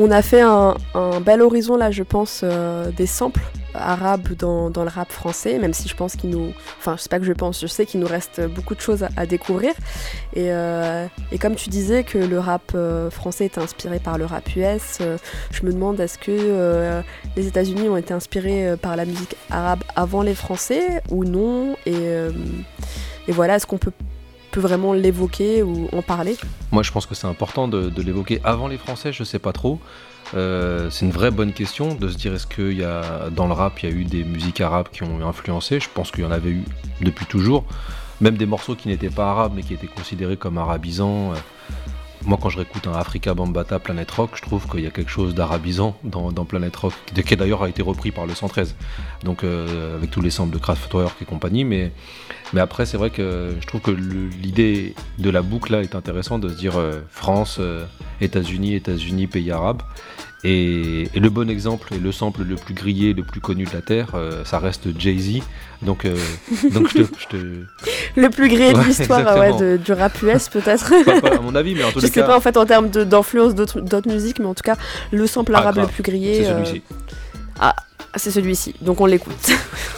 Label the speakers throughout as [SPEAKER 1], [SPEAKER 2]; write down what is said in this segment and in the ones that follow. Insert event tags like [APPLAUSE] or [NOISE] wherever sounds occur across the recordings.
[SPEAKER 1] On a fait un, bel horizon là, je pense, des samples arabes dans, le rap français, même si je pense qu'il nous... Enfin, je sais pas que je pense, je sais qu'il nous reste beaucoup de choses à, découvrir. Et, et, comme tu disais que le rap français est inspiré par le rap US, je me demande est-ce que les États-Unis ont été inspirés par la musique arabe avant les Français ou non? Et voilà, est-ce qu'on peut vraiment l'évoquer ou en parler
[SPEAKER 2] Moi, je pense que c'est important de, l'évoquer avant les Français, je sais pas trop. Euh, c'est une vraie bonne question de se dire est-ce qu'il y a dans le rap il y a eu des musiques arabes qui ont influencé? Je pense qu'il y en avait eu depuis toujours, même des morceaux qui n'étaient pas arabes mais qui étaient considérés comme arabisants. Euh, moi, quand je réécoute un Africa Bambata Planet Rock, je trouve qu'il y a quelque chose d'arabisant dans, Planet Rock, qui d'ailleurs a été repris par le 113, donc euh, avec tous les samples de Kraftwerk et compagnie. Mais, mais après, c'est vrai que je trouve que l'idée de la boucle là est intéressante de se dire euh, France, euh, États-Unis, États-Unis, pays arabes. Et, le bon exemple et le sample le plus grillé, le plus connu de la Terre, euh, ça reste Jay-Z. Donc, euh, [LAUGHS] donc je, te,
[SPEAKER 1] Le plus grillé de l'histoire du rap US, peut-être.
[SPEAKER 2] à mon avis, mais en [LAUGHS] tout cas.
[SPEAKER 1] Je sais pas en fait en termes d'influence d'autres musiques, mais en tout cas, le sample arabe le plus grillé.
[SPEAKER 2] C'est celui-ci.
[SPEAKER 1] Euh, ah, c'est celui-ci. Donc on l'écoute. [LAUGHS]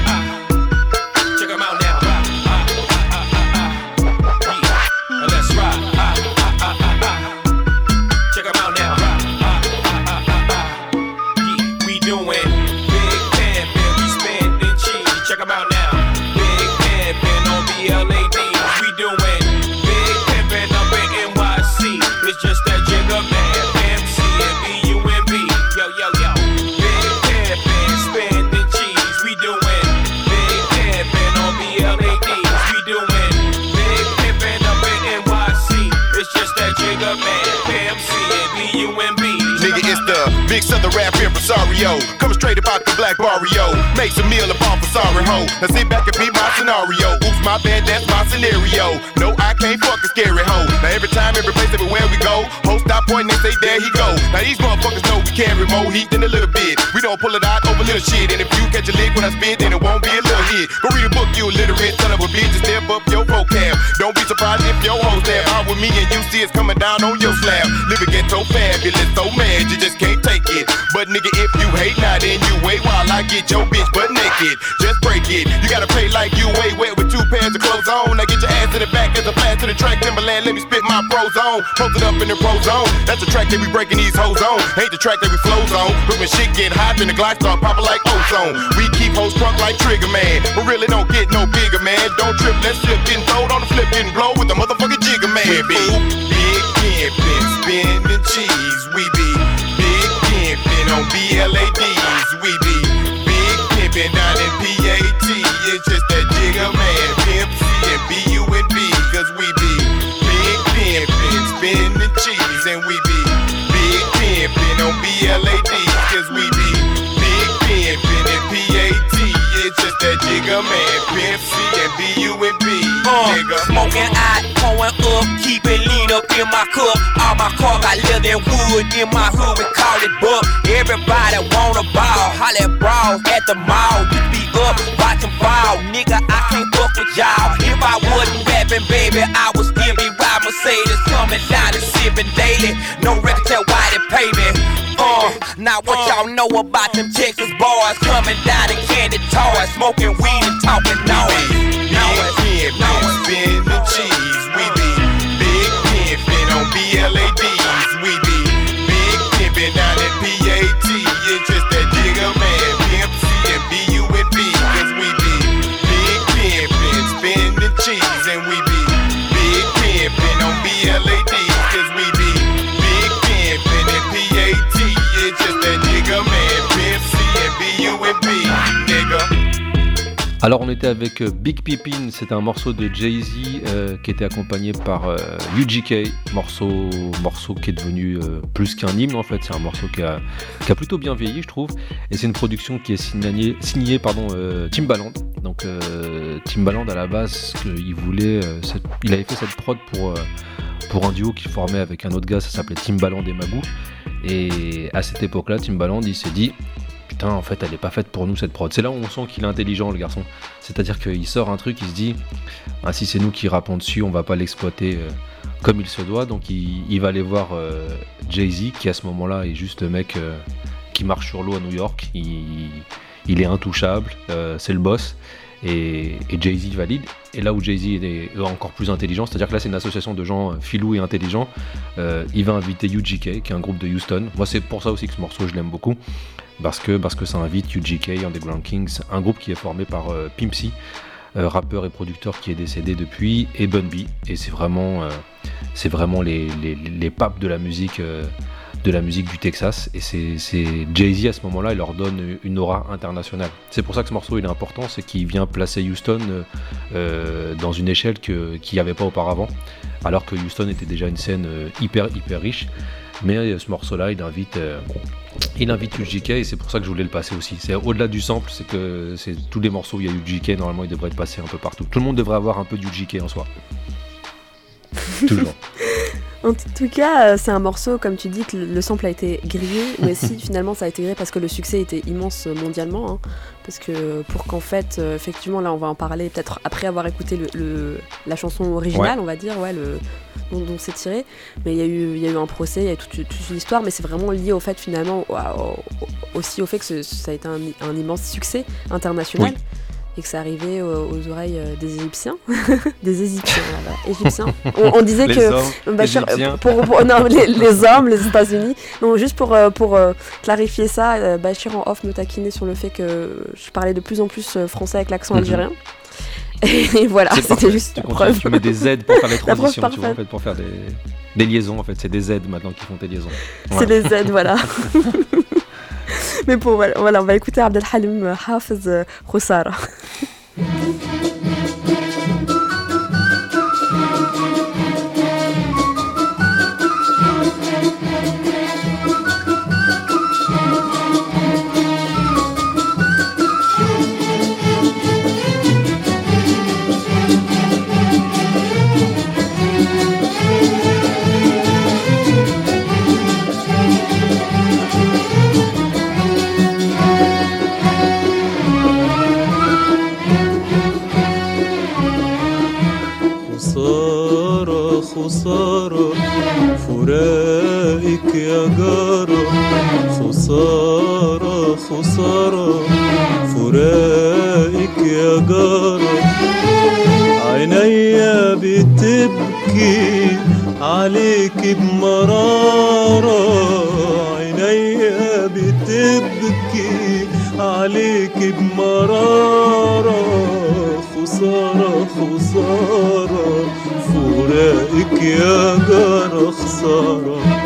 [SPEAKER 3] more heat than a little bit. We don't pull it out over little shit. And if you catch a lick when I spit, then it won't be a little hit. Go read a book, you illiterate son of a bitch, and step up your vocab. Don't be surprised if your hoes there out with me and you see it's coming down on your slab. Living ghetto fabulous, so mad you just can't take it. But nigga, if you hate now, then you wait while I get your bitch butt naked. Just break it. You gotta play like you way wet with two pairs of clothes on. Now your ass to the track. Timberland, let me spit my pros on. Posted up in the pro zone. That's the track that we breaking these hoes on. Ain't the track that we flows on. But when shit get hot, then the glide start popping like ozone. We keep hoes drunk like Trigger Man. But really don't get no bigger, man. Don't trip, let's slip, getting throwed on the flip, getting blow with the motherfucking Jigger Man. We be big pimpin', spinning cheese. We be big camping on BLADs. Cause we be big pimpin' in PAT. It's just that Jigga Man, Pimp C and B-U-N-B. Uh,
[SPEAKER 4] smoking out, pouring up, keep it lean up in my cup. All my car got leather and wood in my hood, we call it buck. Everybody wanna ball, holla bras at the mall. You be up, watching ball, nigga. I can't fuck with y'all. If I wasn't rapping, baby, I would sipping daily. No record tell why they pay me. Uh, now what uh. y'all know about them Texas boys coming down and candy toys, smoking weed and talking
[SPEAKER 2] Alors on était avec euh, Big Pippin, c'était un morceau de Jay-Z euh, qui était accompagné par euh, UGK, morceau, morceau qui est devenu plus qu'un hymne en fait, c'est un morceau qui a, plutôt bien vieilli je trouve, et c'est une production qui est signée, signée pardon, Timbaland. Donc Timbaland à la base, il voulait, il avait fait cette prod pour, pour un duo qu'il formait avec un autre gars, ça s'appelait Timbaland et Magoo, et à cette époque-là Timbaland il s'est dit en fait, elle est pas faite pour nous cette prod. C'est là où on sent qu'il est intelligent, le garçon. C'est-à-dire qu'il sort un truc, il se dit, ah, si c'est nous qui rappons dessus, on va pas l'exploiter euh, comme il se doit. Donc il, va aller voir euh, Jay-Z, qui à ce moment-là est juste le mec euh, qui marche sur l'eau à New York. Il, est intouchable, c'est le boss. Et, Jay-Z valide. Et là où Jay-Z est encore plus intelligent, c'est-à-dire que là c'est une association de gens filous et intelligents, il va inviter UGK, qui est un groupe de Houston. Moi c'est pour ça aussi que ce morceau je l'aime beaucoup parce que, parce que ça invite UGK, Underground Kings, un groupe qui est formé par euh, Pimpsy, euh, rappeur et producteur qui est décédé depuis, et Bun B. Et c'est vraiment, euh, c'est vraiment les, les, papes de la musique. de la musique du Texas et c'est Jay-Z à ce moment-là il leur donne une aura internationale c'est pour ça que ce morceau il est important c'est qu'il vient placer Houston dans une échelle qu'il n'y avait pas auparavant alors que Houston était déjà une scène hyper hyper riche mais ce morceau là il invite il invite UGK et c'est pour ça que je voulais le passer aussi. C'est au-delà du sample, c'est que c'est tous les morceaux où il y a UGK, normalement il devrait être passé un peu partout. Tout le monde devrait avoir un peu d'UGK en soi. [LAUGHS] Toujours.
[SPEAKER 1] En tout cas, euh, c'est un morceau, comme tu dis, que le sample a été grillé, [LAUGHS] mais si finalement ça a été grillé parce que le succès était immense mondialement. Hein. parce que pour qu'en fait, euh, effectivement, là on va en parler peut-être après avoir écouté le, la chanson originale, on va dire, ouais, le, dont, c'est tiré. Mais il y, a eu, y a eu un procès, il y a toute, une histoire, mais c'est vraiment lié au fait finalement, aussi au fait que ça a été un, immense succès international et que ça arrivait aux, oreilles euh, des Égyptiens. [LAUGHS] des Égyptiens, Égyptiens. On, disait que. Bachir, pour, non, les, hommes, les États-Unis. Non, juste pour, euh, pour euh, clarifier ça, Bachir en off me taquinait sur le fait que je parlais de plus en plus français avec l'accent mhm. algérien. [LAUGHS] Et voilà, c'était juste
[SPEAKER 2] tu, preuve. tu mets des Z pour faire les [LAUGHS] transitions, tu vois, en fait, pour faire des, des liaisons. En fait, c'est des Z maintenant qui font tes liaisons.
[SPEAKER 1] C'est des Z, voilà. [LAUGHS] Mais bon, voilà, on va écouter Abdelhalim Hafez Khoussara. خسارة فراقك يا جارة عينيا بتبكي عليك بمرارة عينيا بتبكي عليك بمرارة خسارة خسارة فراقك يا جارة خسارة.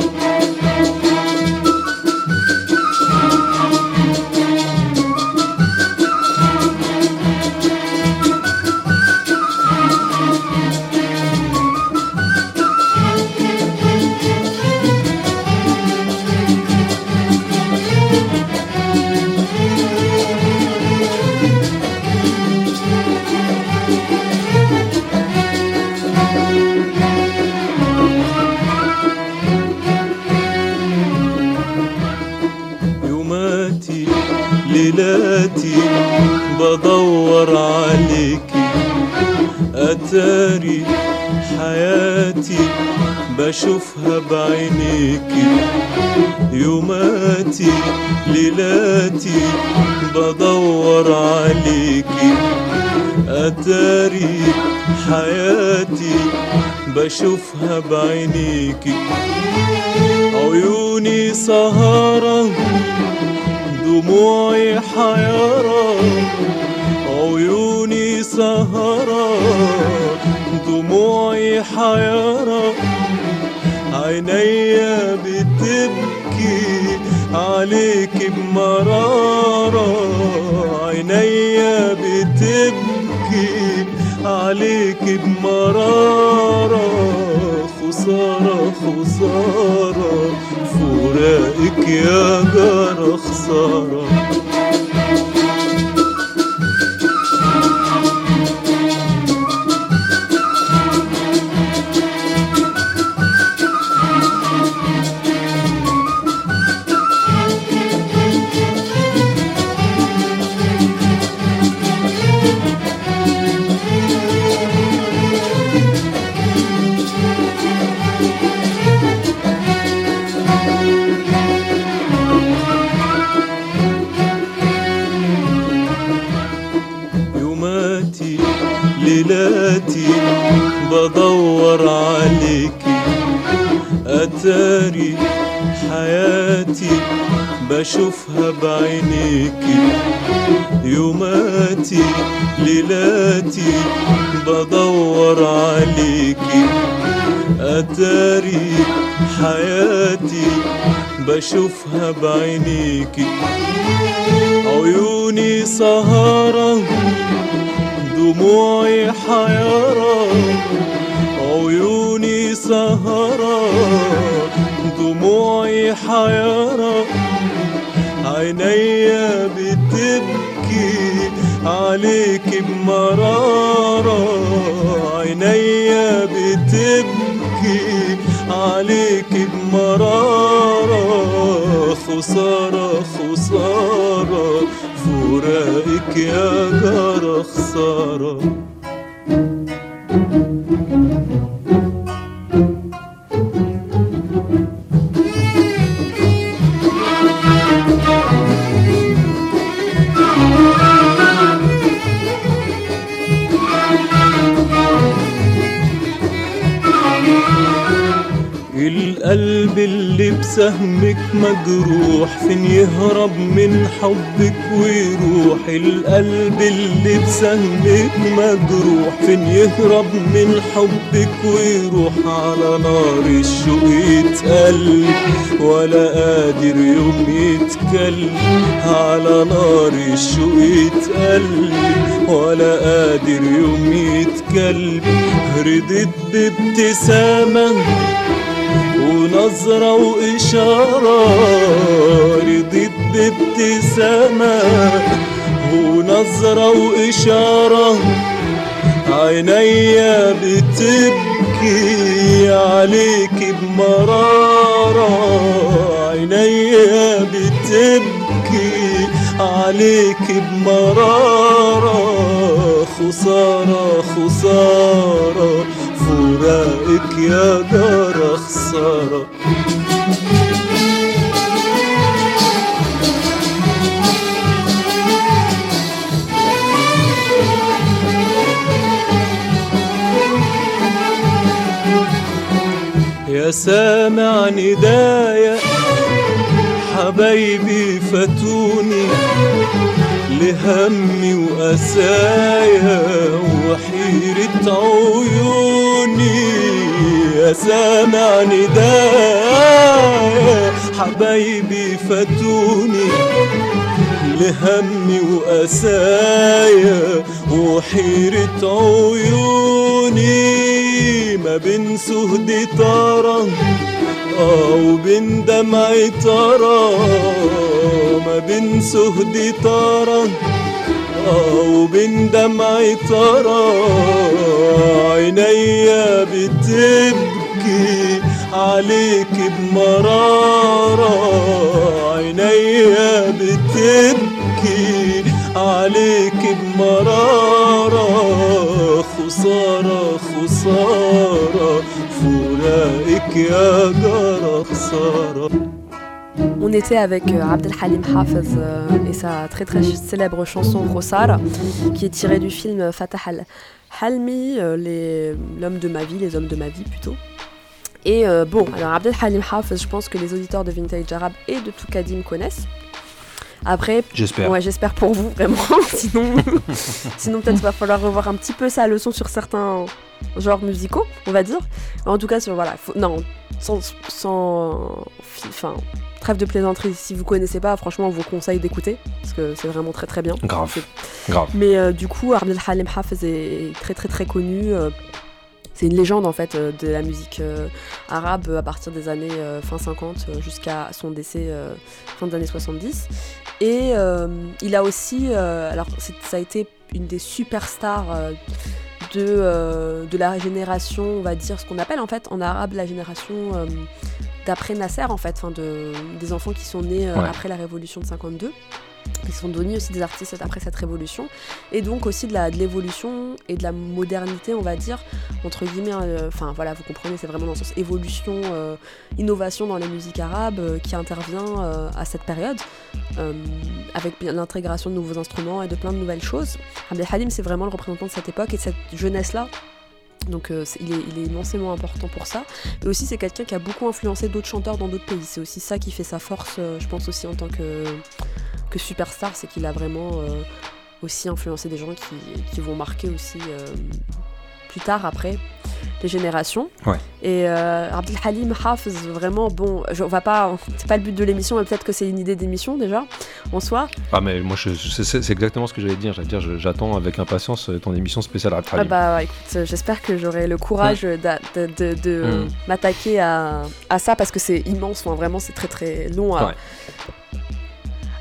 [SPEAKER 1] بشوفها بعينيكي عيوني سهرة دموعي حيرة. عيوني سهرة دموعي حيرة. عينيا بتبكي عليك بمرارة. بتبكي
[SPEAKER 5] بتبكي عليك بمرارة. you good. أتاري حياتي بشوفها بعينيكي يوماتي ليلاتي بدور عليكي أتاري حياتي بشوفها بعينيكي عيوني سهرة دموعي حيرة عيوني سهرة دموعي حيرة. عينيا بتبكي عليك بمرارة. عينيا بتبكي عليك بمرارة. خسارة خسارة. فراقك يا جارة خسارة. القلب اللي بسهمك مجروح فين يهرب من حبك ويروح. القلب اللي بسهمك مجروح فين يهرب من حبك ويروح. على نار الشوق يتقل ولا قادر يوم يتكلم على نار الشوق يتقل ولا قادر يوم يتكلم ردت بابتسامة ونظرة وإشارة رضيت بابتسامة ونظرة وإشارة عينيا بتبكي عليك بمرارة. عينيا بتبكي عليك بمرارة. خسارة خسارة. فراقك يا جارة خسارة يا سامع ندايا حبايبي فاتوني لهمي وأسايا وحيرة عيوني. يا سامع ندايا حبايبي فاتوني. لهمي وأسايا وحيرة عيوني. ما بين سهد طرى أو بين دمع ترى ما بين سهد طرى أو بين دمع ترى عينيا بتبكي عليك بمرارة عينيا بتبكي عليك بمرارة خسارة خسارة.
[SPEAKER 1] On était avec euh, Abdel Halim Hafez euh, et sa très très célèbre chanson Rosara, qui est tirée du film Fatah al Halmi, euh, les- l'homme de ma vie, les hommes de ma vie plutôt. Et euh, bon, alors Abdel Halim Hafez, je pense que les auditeurs de Vintage Arab et de Toukadim connaissent. Après,
[SPEAKER 2] J'espère.
[SPEAKER 1] ouais, j'espère pour vous vraiment, [LAUGHS] sinon, sinon peut-être va falloir revoir un petit peu sa leçon sur certains, genres musicaux, on va dire. En tout cas, sur, voilà, faut- non, sans, sans enfin, trêve de plaisanterie. Si vous connaissez pas, franchement, on vous conseille d'écouter parce que c'est vraiment très très bien.
[SPEAKER 2] Grave. Grave.
[SPEAKER 1] Mais euh, du coup, Abdel Halim Hafez est très très très connu. euh, c'est une légende en fait euh, de la musique arabe à partir des années fin 50 euh, jusqu'à son décès fin des années 70. Et il a aussi, alors ça a été une des superstars de, euh, de la génération, on va dire ce qu'on appelle en fait en arabe la génération euh, d'après Nasser en fait, enfin de, des enfants qui sont nés euh,
[SPEAKER 2] Ouais.
[SPEAKER 1] après la révolution de 52. Ils sont devenus aussi des artistes après cette révolution et donc aussi de l'évolution et de la modernité on va dire entre guillemets euh, enfin voilà vous comprenez c'est vraiment dans le sens évolution euh, innovation dans les musiques arabes euh, qui intervient euh, à cette période avec l'intégration de nouveaux instruments et de plein de nouvelles choses Abdel Halim c'est vraiment le représentant de cette époque et de cette jeunesse là donc il, est, il est immensément important pour ça. Mais aussi c'est quelqu'un qui a beaucoup influencé d'autres chanteurs dans d'autres pays. C'est aussi ça qui fait sa force, je pense aussi en tant que, que superstar, c'est qu'il a vraiment euh, aussi influencé des gens qui, qui vont marquer aussi euh, plus tard après les générations.
[SPEAKER 2] Ouais.
[SPEAKER 1] Et euh, Abdel Halim Hafez, vraiment, bon, je, on va pas, c'est pas le but de l'émission, mais peut-être que c'est une idée d'émission déjà, en soi.
[SPEAKER 2] Ah, mais moi, je, je- c'est exactement ce que j'allais dire. J'allais dire, j'attends avec impatience euh, ton émission spéciale Abdel
[SPEAKER 1] Ah
[SPEAKER 2] Halim.
[SPEAKER 1] bah écoute, j'espère que j'aurai le courage de, de- de
[SPEAKER 2] Mm.
[SPEAKER 1] m'attaquer à, à ça parce que c'est immense, enfin, vraiment c'est très très long à,
[SPEAKER 2] Ouais.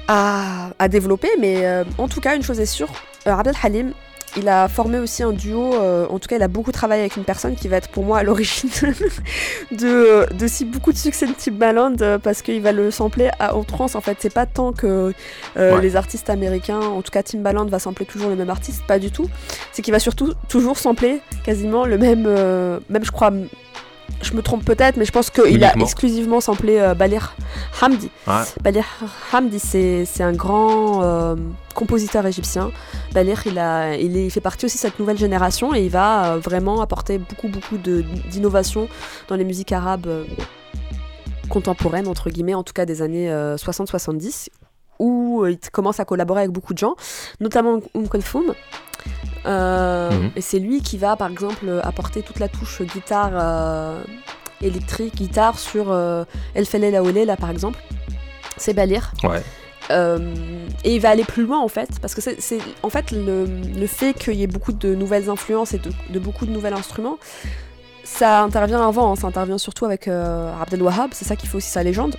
[SPEAKER 1] À, à développer. Mais euh, en tout cas, une chose est sûre, euh, Abdel Halim, il a formé aussi un duo, euh, en tout cas il a beaucoup travaillé avec une personne qui va être pour moi à l'origine [LAUGHS] de, de si beaucoup de succès de Timbaland euh, parce qu'il va le sampler à outrance en fait. C'est pas tant que euh,
[SPEAKER 2] Ouais.
[SPEAKER 1] les artistes américains, en tout cas Timbaland va sampler toujours le même artiste, pas du tout. C'est qu'il va surtout toujours sampler quasiment le même, même je crois, je me trompe peut-être, mais je pense qu'il a exclusivement samplé euh, Balir Hamdi.
[SPEAKER 2] Ouais.
[SPEAKER 1] Balir Hamdi, c'est un grand euh, compositeur égyptien. Balir, il, a, il, est- il fait partie aussi de cette nouvelle génération et il va euh, vraiment apporter beaucoup, beaucoup de- d'innovation dans les musiques arabes contemporaines, entre guillemets, en tout cas des années euh, 60-70, où il commence à collaborer avec beaucoup de gens, notamment Kulthum. Euh,
[SPEAKER 2] Mhm.
[SPEAKER 1] Et c'est lui qui va, par exemple, apporter toute la touche guitare euh, électrique, guitare sur euh, El Fele La Olé, là, par exemple. C'est Balir.
[SPEAKER 2] Ouais.
[SPEAKER 1] Euh, et il va aller plus loin en fait, parce que c'est en fait le, le fait qu'il y ait beaucoup de nouvelles influences et de, de beaucoup de nouveaux instruments, ça intervient avant, hein, ça intervient surtout avec Abdel Wahab, c'est ça qui fait aussi sa légende.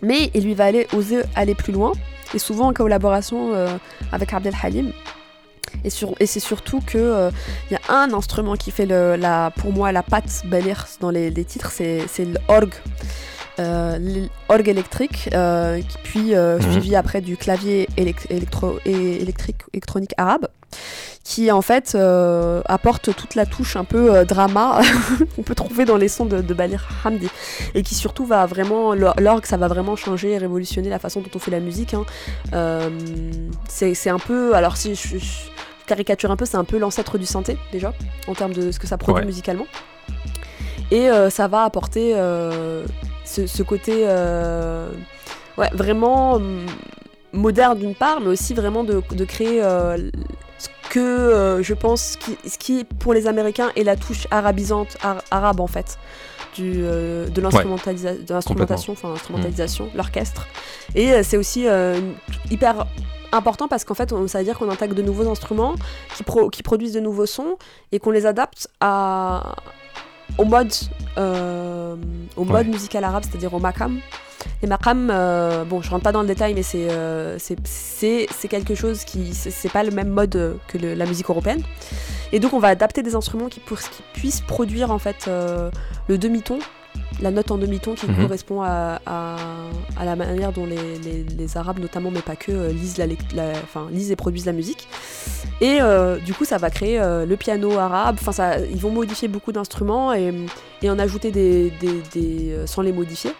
[SPEAKER 1] Mais il lui va aller oser aller plus loin, et souvent en collaboration avec Abdel Halim. Et, sur- et c'est surtout que euh, y a un instrument qui fait le, la, pour moi la patte Balir dans les, les titres, c'est c'est l'orgue. Euh, l'orgue électrique, euh, qui- puis euh,
[SPEAKER 2] Mhm.
[SPEAKER 1] suivi après du clavier élec- électro- et électrique, électronique arabe, qui en fait apporte toute la touche un peu drama [LAUGHS] qu'on peut trouver dans les sons de, de Balir Hamdi, et qui surtout va vraiment, l'or- l'orgue ça va vraiment changer et révolutionner la façon dont on fait la musique. hein. C'est c'est un peu, alors si je, je caricature un peu, c'est un peu l'ancêtre du synthé déjà, en termes de ce que ça produit
[SPEAKER 2] Ouais.
[SPEAKER 1] musicalement. Et euh, ça va apporter euh, ce, ce côté euh, ouais, vraiment hum, moderne d'une part, mais aussi vraiment de, de créer ce que je pense, qui, ce qui pour les Américains est la touche arabisante, ar- arabe en fait. Du, euh, de l'instrumentation, enfin instrumentalisation, l'orchestre. Et euh, c'est aussi euh, hyper important parce qu'en fait, on- ça veut dire qu'on intègre de nouveaux instruments qui, pro- qui produisent de nouveaux sons et qu'on les adapte à, au mode, au mode
[SPEAKER 2] Ouais.
[SPEAKER 1] musical arabe, c'est-à-dire au makam. Les makam, euh, bon, je rentre pas dans le détail, mais c'est euh, c'est- quelque chose qui c'est pas le même mode que le- la musique européenne. Et donc, on va adapter des instruments qui, pour, qui puissent produire en fait euh, le demi-ton, la note en demi-ton qui
[SPEAKER 2] Mhm.
[SPEAKER 1] correspond à, à, à la manière dont les, les, les Arabes, notamment, mais pas que, euh, lisent, la, lec- la- enfin, lisent et produisent la musique. Et euh, du coup, ça va créer le piano arabe. Enfin, ça, ils vont modifier beaucoup d'instruments et, et en ajouter des, des, des, euh, sans les modifier.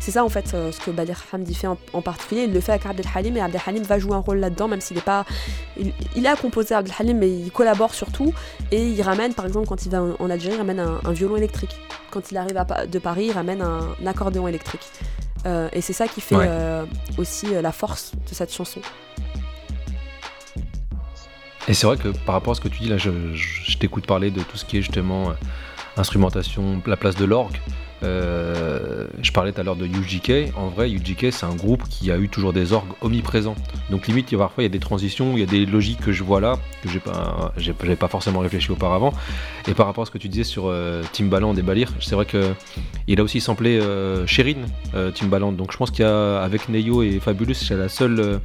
[SPEAKER 1] C'est ça en fait euh, ce que Badir Hamdi fait en, en particulier. Il le fait avec Abdel Halim et Abdel Halim va jouer un rôle là-dedans, même s'il n'est pas. Il, il a composé Abdel Halim, mais il collabore surtout et il ramène, par exemple, quand il va en, Algérie, il ramène un, un violon électrique. Quand il arrive à de Paris, il ramène un, un accordéon électrique. Euh, et c'est ça qui fait
[SPEAKER 2] Ouais.
[SPEAKER 1] euh, aussi euh, la force de cette chanson.
[SPEAKER 2] Et c'est vrai que par rapport à ce que tu dis là, je, je- je t'écoute parler de tout ce qui est justement instrumentation, la place de l'orgue. Euh, je parlais tout à l'heure de UGK. En vrai, UGK, c'est un groupe qui a eu toujours des orgues omniprésents. Donc limite, il y a parfois il y a des transitions, il y a des logiques que je vois là que j'ai pas, pas forcément réfléchi auparavant. Et par rapport à ce que tu disais sur euh, Timbaland et Balir, c'est vrai que il a aussi samplé euh, Sherin, euh, Timbaland. Donc je pense qu'il y a avec Neyo et Fabulous, c'est la seule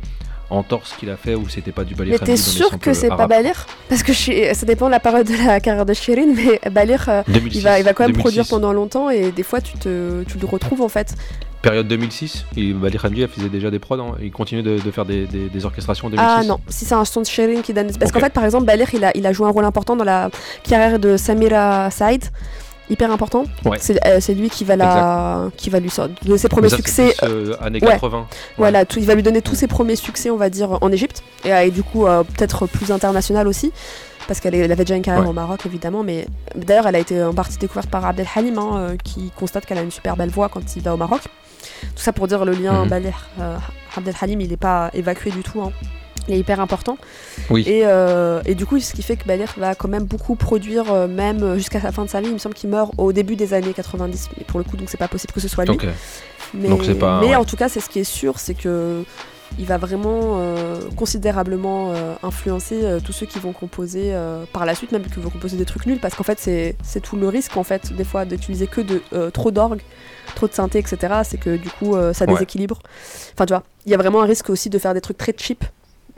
[SPEAKER 2] euh, entorse qu'il a fait où c'était pas du Balir.
[SPEAKER 1] Mais t'es sûr que c'est pas
[SPEAKER 2] arabes.
[SPEAKER 1] Balir Parce que je suis- ça dépend de la période de la carrière de Shirin, mais Balir, euh,
[SPEAKER 2] 2006,
[SPEAKER 1] il va, il va quand même
[SPEAKER 2] 2006.
[SPEAKER 1] produire pendant longtemps et des fois tu, te, tu le retrouves en fait.
[SPEAKER 2] Période 2006, et Balir Hamdi faisait déjà des prods, hein. il continuait de, de faire des, des- des orchestrations en 2006.
[SPEAKER 1] Ah non, si c'est un son de Shirin qui donne. Parce qu'en fait, par exemple, Balir, il a, il a joué un rôle important dans la carrière de Samira Saïd. Hyper important.
[SPEAKER 2] Ouais.
[SPEAKER 1] C'est euh, c'est lui qui va, la, qui va lui de ses premiers succès.
[SPEAKER 2] plus, euh, années
[SPEAKER 1] ouais.
[SPEAKER 2] 80. Ouais.
[SPEAKER 1] Voilà, tout- il va lui donner tous ses premiers succès, on va dire, en Égypte. Et, euh, et du coup, euh, peut-être plus international aussi. Parce qu'elle avait déjà une carrière au Maroc, évidemment. Mais d'ailleurs, elle a été en partie découverte par Abdel Halim, hein, euh, qui constate qu'elle a une super belle voix quand il va au Maroc. Tout ça pour dire le lien euh, Abdel Halim, il n'est pas évacué du tout. hein. Il est hyper important.
[SPEAKER 2] Oui.
[SPEAKER 1] Et, euh, et du coup, ce qui fait que Balir va quand même beaucoup produire, euh, même euh, jusqu'à la fin de sa vie. Il me semble qu'il meurt au début des années 90. Mais pour le coup, donc c'est pas possible que ce soit lui.
[SPEAKER 2] Ok.
[SPEAKER 1] Mais,
[SPEAKER 2] Donc c'est pas-
[SPEAKER 1] mais
[SPEAKER 2] ouais.
[SPEAKER 1] en tout cas, c'est ce qui est sûr, c'est que il va vraiment euh, considérablement euh, influencer euh, tous ceux qui vont composer euh, par la suite, même qui vont composer des trucs nuls, parce qu'en fait, c'est tout le risque en fait des fois d'utiliser que de euh, trop d'orgue, trop de synthé, etc. C'est que du coup, euh, ça
[SPEAKER 2] Ouais.
[SPEAKER 1] déséquilibre. Enfin, tu vois, il y a vraiment un risque aussi de faire des trucs très cheap.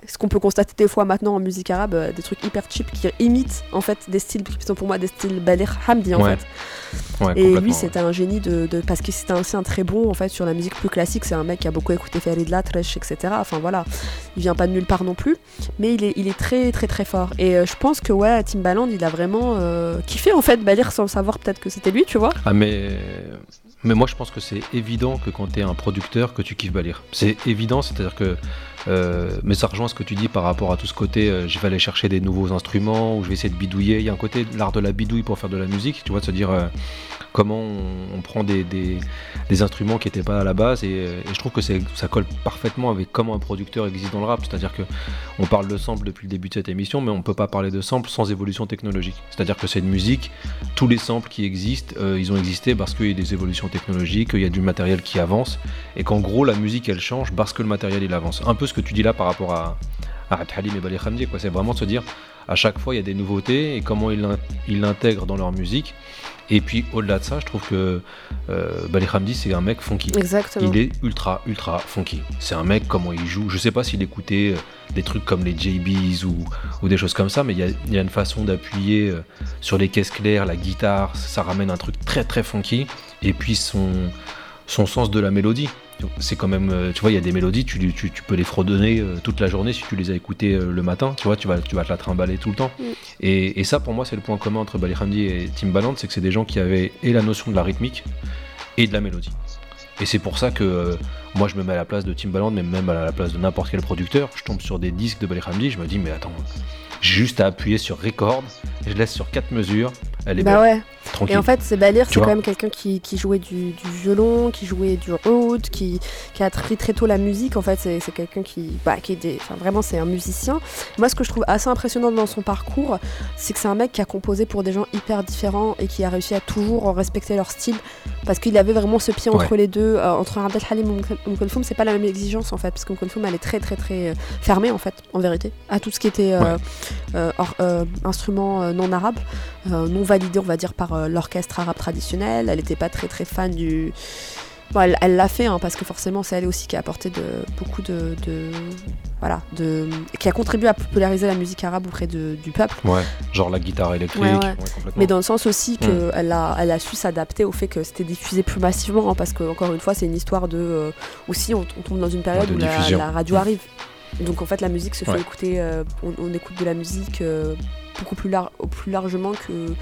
[SPEAKER 1] Ce qu'on peut constater des fois maintenant en musique arabe, euh, des trucs hyper cheap qui imitent en fait des styles qui sont pour moi des styles Balir Hamdi en
[SPEAKER 2] Ouais.
[SPEAKER 1] fait.
[SPEAKER 2] Ouais,
[SPEAKER 1] Et lui, c'était un génie de, de- parce que c'était aussi un très bon en fait sur la musique plus classique. C'est un mec qui a beaucoup écouté Farid Latresh, etc. Enfin voilà, il vient pas de nulle part non plus, mais il est, il est très très très fort. Et euh, je pense que ouais, Timbaland, il a vraiment euh, kiffé en fait Balir sans le savoir peut-être que c'était lui, tu vois.
[SPEAKER 2] Ah mais mais moi je pense que c'est évident que quand tu es un producteur que tu kiffes Balir. C'est évident, c'est-à-dire que mais ça rejoint ce que tu dis par rapport à tout ce côté euh, je vais aller chercher des nouveaux instruments ou je vais essayer de bidouiller. Il y a un côté l'art de la bidouille pour faire de la musique, tu vois, de se dire euh, comment on, prend des, instruments qui n'étaient pas à la base et, euh, je trouve que c'est- ça colle parfaitement avec comment un producteur existe dans le rap. C'est-à-dire que on parle de sample depuis le début de cette émission, mais on peut pas parler de sample sans évolution technologique. C'est-à-dire que c'est une musique, tous les samples qui existent, euh, ils ont existé parce qu'il y a des évolutions technologiques, qu'il y a du matériel qui avance, et qu'en gros la musique elle change parce que le matériel il avance. Un peu ce que tu dis là par rapport à, à Halim et Bali Hamdi, quoi. C'est vraiment de se dire à chaque fois il y a des nouveautés et comment ils l'in- ils l'intègrent dans leur musique. Et puis au-delà de ça, je trouve que euh, Bali Hamdi c'est un mec funky.
[SPEAKER 1] Exactement.
[SPEAKER 2] Il est ultra, ultra funky. C'est un mec, comment il joue. Je sais pas s'il écoutait euh, des trucs comme les JBs ou, ou des choses comme ça, mais il y a, il y a une façon d'appuyer euh, sur les caisses claires, la guitare, ça ramène un truc très, très funky. Et puis son, son sens de la mélodie. C'est quand même, euh, tu vois, il y a des mélodies, tu, tu, tu peux les fredonner euh, toute la journée si tu les as écoutées euh, le matin, tu vois, tu vas, tu vas te la trimballer tout le temps.
[SPEAKER 1] Mm.
[SPEAKER 2] Et, et ça, pour moi, c'est le point commun entre Bali Hamdi et Timbaland, c'est que c'est des gens qui avaient et la notion de la rythmique et de la mélodie. Et c'est pour ça que euh, moi je me mets à la place de Timbaland, mais même à la place de n'importe quel producteur, je tombe sur des disques de Bali Hamdi, je me dis mais attends, j'ai juste à appuyer sur record, je laisse sur quatre mesures, elle est
[SPEAKER 1] Bah
[SPEAKER 2] belle,
[SPEAKER 1] ouais.
[SPEAKER 2] Tranquille.
[SPEAKER 1] Et en fait, c'est Balir, c'est quand même quelqu'un qui, qui jouait du, du violon, qui jouait du oud, qui, qui a appris très tôt la musique. En fait, c'est quelqu'un qui, bah, qui est des, enfin, vraiment, c'est un musicien. Moi, ce que je trouve assez impressionnant dans son parcours, c'est que c'est un mec qui a composé pour des gens hyper différents et qui a réussi à toujours respecter leur style, parce qu'il avait vraiment ce pied entre les deux, euh, entre Abdel Halim et Kulthum. C'est pas la même exigence en fait, parce qu'Umm Kulthum, elle est très, très, très euh, fermée en fait, en vérité, à tout ce qui était euh,
[SPEAKER 2] Ouais.
[SPEAKER 1] or- instrument non arabe non validée, on va dire, par euh, l'orchestre arabe traditionnel. Elle n'était pas très très fan du. Bon, elle l'a fait hein, parce que forcément c'est elle aussi qui a apporté de, beaucoup de, de- voilà de qui a contribué à populariser la musique arabe auprès de- du peuple
[SPEAKER 2] Ouais, genre la guitare électrique,
[SPEAKER 1] Ouais, ouais.
[SPEAKER 2] ouais, complètement.
[SPEAKER 1] mais dans le sens aussi
[SPEAKER 2] Mm.
[SPEAKER 1] qu'elle a, elle a su s'adapter au fait que c'était diffusé plus massivement hein, parce que encore une fois c'est une histoire de euh, aussi on, on tombe dans une période où la, radio arrive donc en fait la musique se fait écouter euh, on, on écoute de la musique euh, beaucoup plus, lar- plus largement que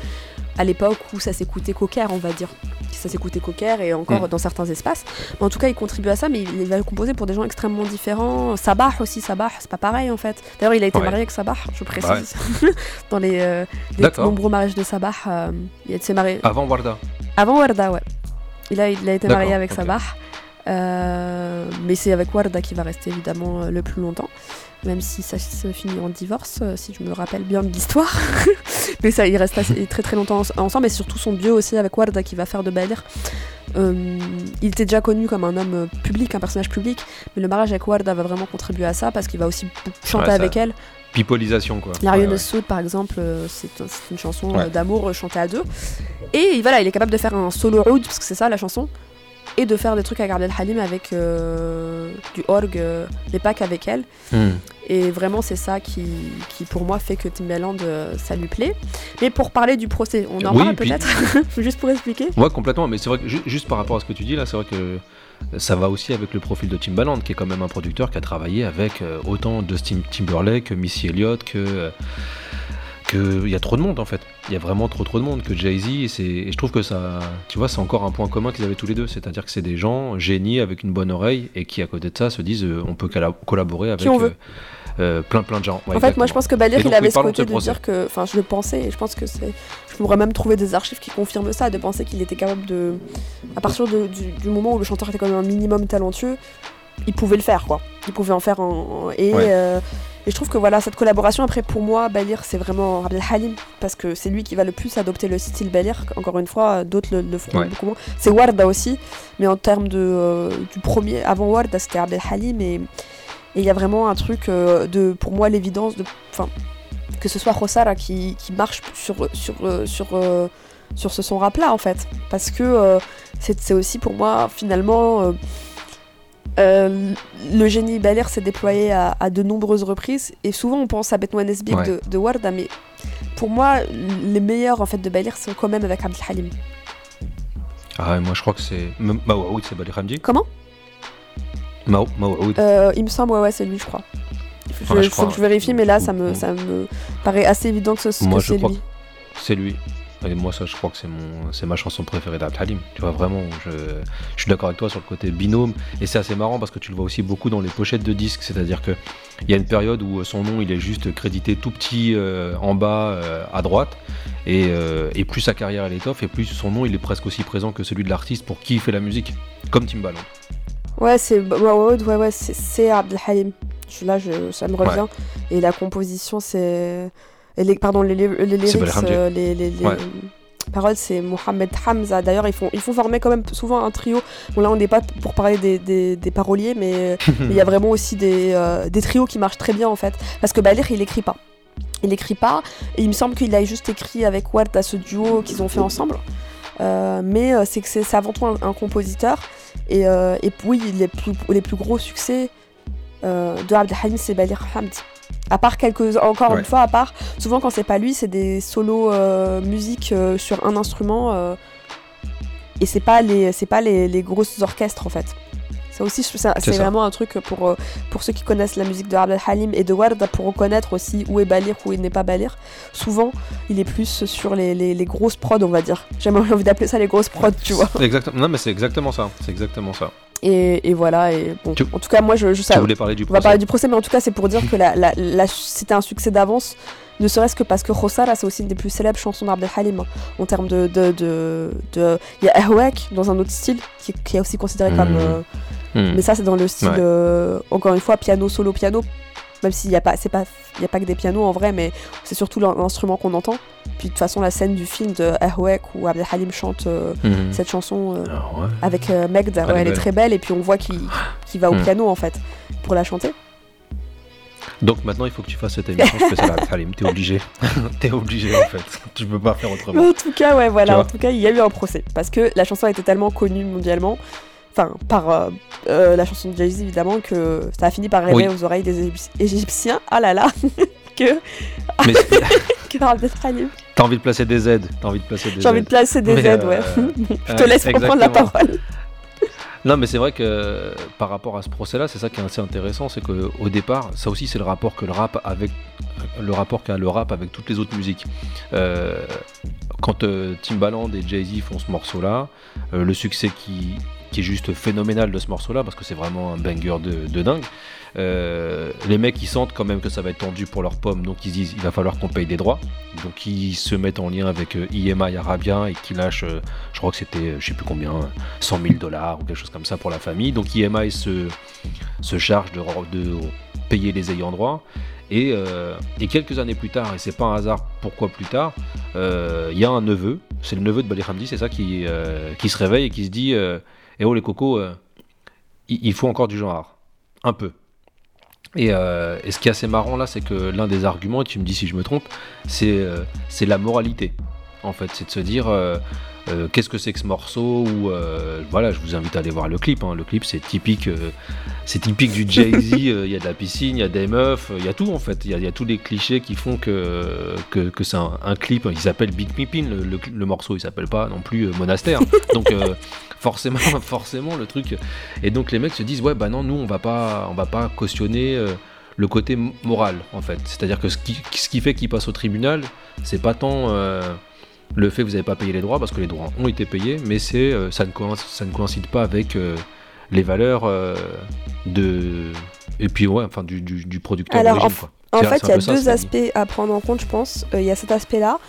[SPEAKER 1] à l'époque où ça s'écoutait cocker on va dire ça s'écoutait cocker et encore
[SPEAKER 2] Mm.
[SPEAKER 1] dans certains espaces mais en tout cas il contribue à ça mais il, il va composer pour des gens extrêmement différents Sabah aussi Sabah c'est pas pareil en fait d'ailleurs il a été
[SPEAKER 2] Ouais.
[SPEAKER 1] marié avec Sabah je précise
[SPEAKER 2] ouais. [LAUGHS]
[SPEAKER 1] dans les, euh, les nombreux mariages de Sabah euh, il s'est marié
[SPEAKER 2] Avant Warda.
[SPEAKER 1] avant Warda ouais il a, il a été marié avec. Sabah mais c'est avec Warda qui va rester évidemment euh, le plus longtemps, même si ça se finit en divorce, euh, si je me rappelle bien de l'histoire. [LAUGHS] mais ça, il reste assez- très très longtemps ens- ensemble, et surtout son duo aussi avec Warda qui va faire de Balir. Euh, il était déjà connu comme un homme euh, public, un personnage public, mais le mariage avec Warda va vraiment contribuer à ça parce qu'il va aussi chanter
[SPEAKER 2] Ouais,
[SPEAKER 1] avec elle.
[SPEAKER 2] Pipolisation, quoi.
[SPEAKER 1] La
[SPEAKER 2] Ouais, ouais.
[SPEAKER 1] Soud, par exemple, euh, c'est un- c'est une chanson euh, d'amour euh, chantée à deux. Et voilà, il est capable de faire un solo oud, parce que c'est ça la chanson, et de faire des trucs avec Abdel Halim avec euh, du orgue, euh, mais pas qu'avec elle.
[SPEAKER 2] Hmm.
[SPEAKER 1] Et vraiment, c'est ça qui, qui, pour moi, fait que Timbaland, euh, ça lui plaît. Mais pour parler du procès, on en
[SPEAKER 2] Oui,
[SPEAKER 1] parle
[SPEAKER 2] puis-
[SPEAKER 1] peut-être [LAUGHS] Juste pour expliquer.
[SPEAKER 2] Ouais, complètement. Mais c'est vrai que ju- juste par rapport à ce que tu dis là, c'est vrai que ça va aussi avec le profil de Timbaland, qui est quand même un producteur qui a travaillé avec euh, autant Justin Timberlake que Missy Elliott, que euh, que il y a trop de monde en fait. Il y a vraiment trop trop de monde que Jay Z. Et, c'est- et je trouve que ça, tu vois, c'est encore un point commun qu'ils avaient tous les deux. C'est-à-dire que c'est des gens génies avec une bonne oreille et qui à côté de ça se disent, euh, on peut colla- collaborer avec
[SPEAKER 1] on veut.
[SPEAKER 2] euh, euh, plein plein de gens. Ouais,
[SPEAKER 1] en fait, moi, je pense que Balir,
[SPEAKER 2] donc,
[SPEAKER 1] il avait
[SPEAKER 2] oui,
[SPEAKER 1] ce
[SPEAKER 2] de
[SPEAKER 1] côté de dire que. Enfin, je le pensais, et je pense que c'est. Je pourrais même trouver des archives qui confirment ça, de penser qu'il était capable de. À partir de- du, du moment où le chanteur était quand même un minimum talentueux, il pouvait le faire, quoi. Il pouvait en faire un. Et,
[SPEAKER 2] Ouais.
[SPEAKER 1] euh, et je trouve que voilà, cette collaboration, après, pour moi, Balir, c'est vraiment Abdel Halim, parce que c'est lui qui va le plus adopter le style Balir. Encore une fois, d'autres le,
[SPEAKER 2] Ouais.
[SPEAKER 1] beaucoup moins. C'est Warda aussi, mais en termes de, euh, du premier, avant Warda, c'était Abdel Halim, et il y a vraiment un truc euh, de, pour moi, l'évidence de, enfin, que ce soit Rossara qui, qui marche sur sur euh, sur euh, sur ce son rap là en fait, parce que c'est c'est aussi pour moi finalement euh, le génie Baler s'est déployé à, à de nombreuses reprises et souvent on pense à Betouan Esbik
[SPEAKER 2] Ouais.
[SPEAKER 1] de, de Warda, mais pour moi les meilleurs en fait de Baler sont quand même avec Abdel Halim.
[SPEAKER 2] Ah, ouais, moi je crois que c'est Maouaoud, c'est Balir Hamdi.
[SPEAKER 1] Comment?
[SPEAKER 2] Mao, Maouaoud.
[SPEAKER 1] Euh, Il me semble ouais ouais c'est lui je crois. Il
[SPEAKER 2] Ouais,
[SPEAKER 1] faut
[SPEAKER 2] crois,
[SPEAKER 1] que je vérifie, mais là, ça me, ça me paraît assez évident que ce
[SPEAKER 2] Moi,
[SPEAKER 1] que c'est lui.
[SPEAKER 2] C'est lui. Et moi, ça, je crois que c'est mon, c'est ma chanson préférée d'Abd Halim. Tu vois, vraiment, je, je suis d'accord avec toi sur le côté binôme. Et c'est assez marrant parce que tu le vois aussi beaucoup dans les pochettes de disques. C'est-à-dire que il y a une période où son nom, il est juste crédité tout petit euh, en bas euh, à droite. Et, euh, et plus sa carrière elle étoffe, et plus son nom, il est presque aussi présent que celui de l'artiste pour qui il fait la musique. Comme Timbaland.
[SPEAKER 1] Ouais, c'est ouais, ouais, ouais, ouais, c'est- c'est Abdel Halim. Je- Là, je, ça me revient. Et la composition, c'est. Les, pardon, les, les, les lyrics, euh, les, les, les
[SPEAKER 2] Ouais.
[SPEAKER 1] paroles, c'est Mohamed Hamza. D'ailleurs, ils font, ils font former quand même souvent un trio. Bon, là, on n'est pas pour parler des, des, des paroliers, mais mais [LAUGHS] il y a vraiment aussi des, euh, des trios qui marchent très bien, en fait. Parce que Balir, il écrit pas. Il écrit pas. Et il me semble qu'il a juste écrit avec Ward à ce duo qu'ils ont fait ensemble. Euh, mais euh, c'est que c'est avant tout un, un compositeur. Et, euh, et oui, les plus, les plus gros succès euh, de Abdel Halim, c'est Balir Hamdi. À part quelques, encore
[SPEAKER 2] Ouais.
[SPEAKER 1] une fois, à part, souvent quand c'est pas lui, c'est des solos euh, musique euh, sur un instrument. euh, et c'est pas les, c'est pas les, les grosses orchestres en fait. Ça aussi, c'est vraiment un truc pour, euh, pour ceux qui connaissent la musique de Abdel Halim et de Warda pour reconnaître aussi où est Balir, où il n'est pas Balir. Souvent, il est plus sur les, les, les grosses prods, on va dire. [LAUGHS] J'ai envie d'appeler ça les grosses prods, tu vois.
[SPEAKER 2] Exactement. Non, mais c'est exactement ça. C'est exactement ça.
[SPEAKER 1] Et, et voilà. Et bon,
[SPEAKER 2] Tu-
[SPEAKER 1] en tout cas, moi, je, je
[SPEAKER 2] voulais parler du
[SPEAKER 1] On va parler du procès, mais en tout cas, c'est pour dire [LAUGHS] que la, la- la- c'était un succès d'avance, ne serait-ce que parce que Rossara, c'est aussi une des plus célèbres chansons d'Abdel Halim. hein, en termes de. de, de, de- Il y a Ahwak dans un autre style, qui, qui est aussi considéré comme.
[SPEAKER 2] Mhm.
[SPEAKER 1] euh,
[SPEAKER 2] Hmm.
[SPEAKER 1] mais ça, c'est dans le style,
[SPEAKER 2] Ouais.
[SPEAKER 1] euh, encore une fois, piano, solo, piano. Même s'il n'y a, pas- c'est pas- il y a pas que des pianos en vrai, mais c'est surtout l'in- l'instrument qu'on entend. Puis de toute façon, la scène du film de Ahwak où Abdel Halim chante euh,
[SPEAKER 2] Hmm.
[SPEAKER 1] cette chanson euh,
[SPEAKER 2] Ah ouais.
[SPEAKER 1] avec euh, Megd, ouais,
[SPEAKER 2] Elle est
[SPEAKER 1] très belle, et puis on voit qu'il va au
[SPEAKER 2] Hmm.
[SPEAKER 1] piano en fait pour la chanter.
[SPEAKER 2] Donc maintenant, il faut que tu fasses cette émission spéciale avec Halim. T'es obligé. [LAUGHS] T'es obligé en fait. Tu peux pas faire
[SPEAKER 1] Mais
[SPEAKER 2] autrement.
[SPEAKER 1] en tout cas, ouais, voilà. En tout cas, il y a eu un procès parce que la chanson été tellement connue mondialement, enfin par euh, euh, la chanson de Jay-Z évidemment, que ça a fini par rêver
[SPEAKER 2] Oui.
[SPEAKER 1] aux oreilles des Égypti- Égyptiens. Ah là là, [LAUGHS] que
[SPEAKER 2] Mais [LAUGHS]
[SPEAKER 1] que
[SPEAKER 2] t'as envie de placer des aides. T'as envie de placer des
[SPEAKER 1] J'ai envie de placer des aides,
[SPEAKER 2] euh,
[SPEAKER 1] ouais. [LAUGHS] Je te laisse reprendre la parole.
[SPEAKER 2] Non, mais c'est vrai que par rapport à ce procès-là, c'est ça qui est assez intéressant, c'est que au départ, ça aussi c'est le rapport que le rap avec le rapport qu'a le rap avec toutes les autres musiques. Euh, quand euh, Timbaland et Jay-Z font ce morceau-là, euh, le succès qui qui est juste phénoménal de ce morceau-là, parce que c'est vraiment un banger de, dingue. Euh, les mecs ils sentent quand même que ça va être tendu pour leur pomme, donc ils disent il va falloir qu'on paye des droits. Donc ils se mettent en lien avec euh, IMI Arabien et qui lâchent, euh, je crois que c'était, je sais plus combien, 100 000 dollars ou quelque chose comme ça pour la famille. Donc IMI se, se charge de, payer les ayants droit. Et, et quelques années plus tard, et c'est pas un hasard pourquoi plus tard, il y a un neveu, c'est le neveu de Bali Hamdi, c'est ça, qui, qui se réveille et qui se dit Eh oh les cocos, euh, il, faut encore du genre, un peu. Et, euh, et ce qui est assez marrant là, c'est que l'un des arguments, et tu me dis si je me trompe, c'est euh, la moralité. En fait, c'est de se dire qu'est-ce que c'est que ce morceau voilà, je vous invite à aller voir le clip. hein. Le clip, c'est typique, c'est typique du Jay Z. Il y a de la piscine, il y a des meufs, il y a tout en fait. Il y, a- tous les clichés qui font que que, c'est un, clip. Il s'appelle Big Pippin. Le, morceau, il s'appelle pas non plus Monastère. Donc forcément, [LAUGHS] forcément, le truc. Et donc les mecs se disent ouais bah non, nous on va pas, on va pas cautionner. euh, le côté moral en fait, c'est-à-dire que ce qui, ce qui fait qu'il passe au tribunal, c'est pas tant euh, le fait que vous n'avez pas payé les droits parce que les droits ont été payés, mais c'est euh, ça, ne coïncide, ça ne coïncide pas avec les valeurs de et puis ouais enfin du, du, du producteur
[SPEAKER 1] Alors,
[SPEAKER 2] d'origine,
[SPEAKER 1] en
[SPEAKER 2] quoi.
[SPEAKER 1] En fait, il y a deux aspects à prendre en compte, je pense. Il y a cet aspect-là.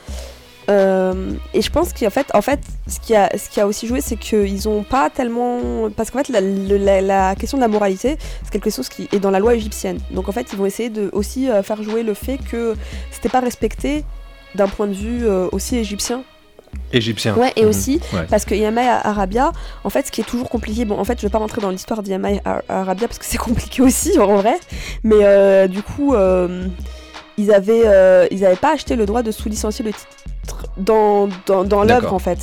[SPEAKER 1] Euh, et je pense qu'en fait, en fait, ce qui a, ce qui a aussi joué, c'est qu'ils ont pas tellement. Parce qu'en fait, la, le- la- la question de la moralité, c'est quelque chose qui est dans la loi égyptienne. Donc en fait, ils vont essayer de aussi euh, faire jouer le fait que c'était pas respecté d'un point de vue euh, aussi égyptien.
[SPEAKER 2] égyptien.
[SPEAKER 1] Ouais, et
[SPEAKER 2] Mhm.
[SPEAKER 1] aussi
[SPEAKER 2] Ouais.
[SPEAKER 1] parce que IMI Arabia, en fait, ce qui est toujours compliqué, bon, en fait, je vais pas rentrer dans l'histoire d'IMI Arabia parce que c'est [LAUGHS] compliqué aussi, en vrai, mais euh, du coup, euh, ils avaient, euh, ils avaient pas acheté le droit de sous-licencier le titre dans, dans, dans l'œuvre, en fait,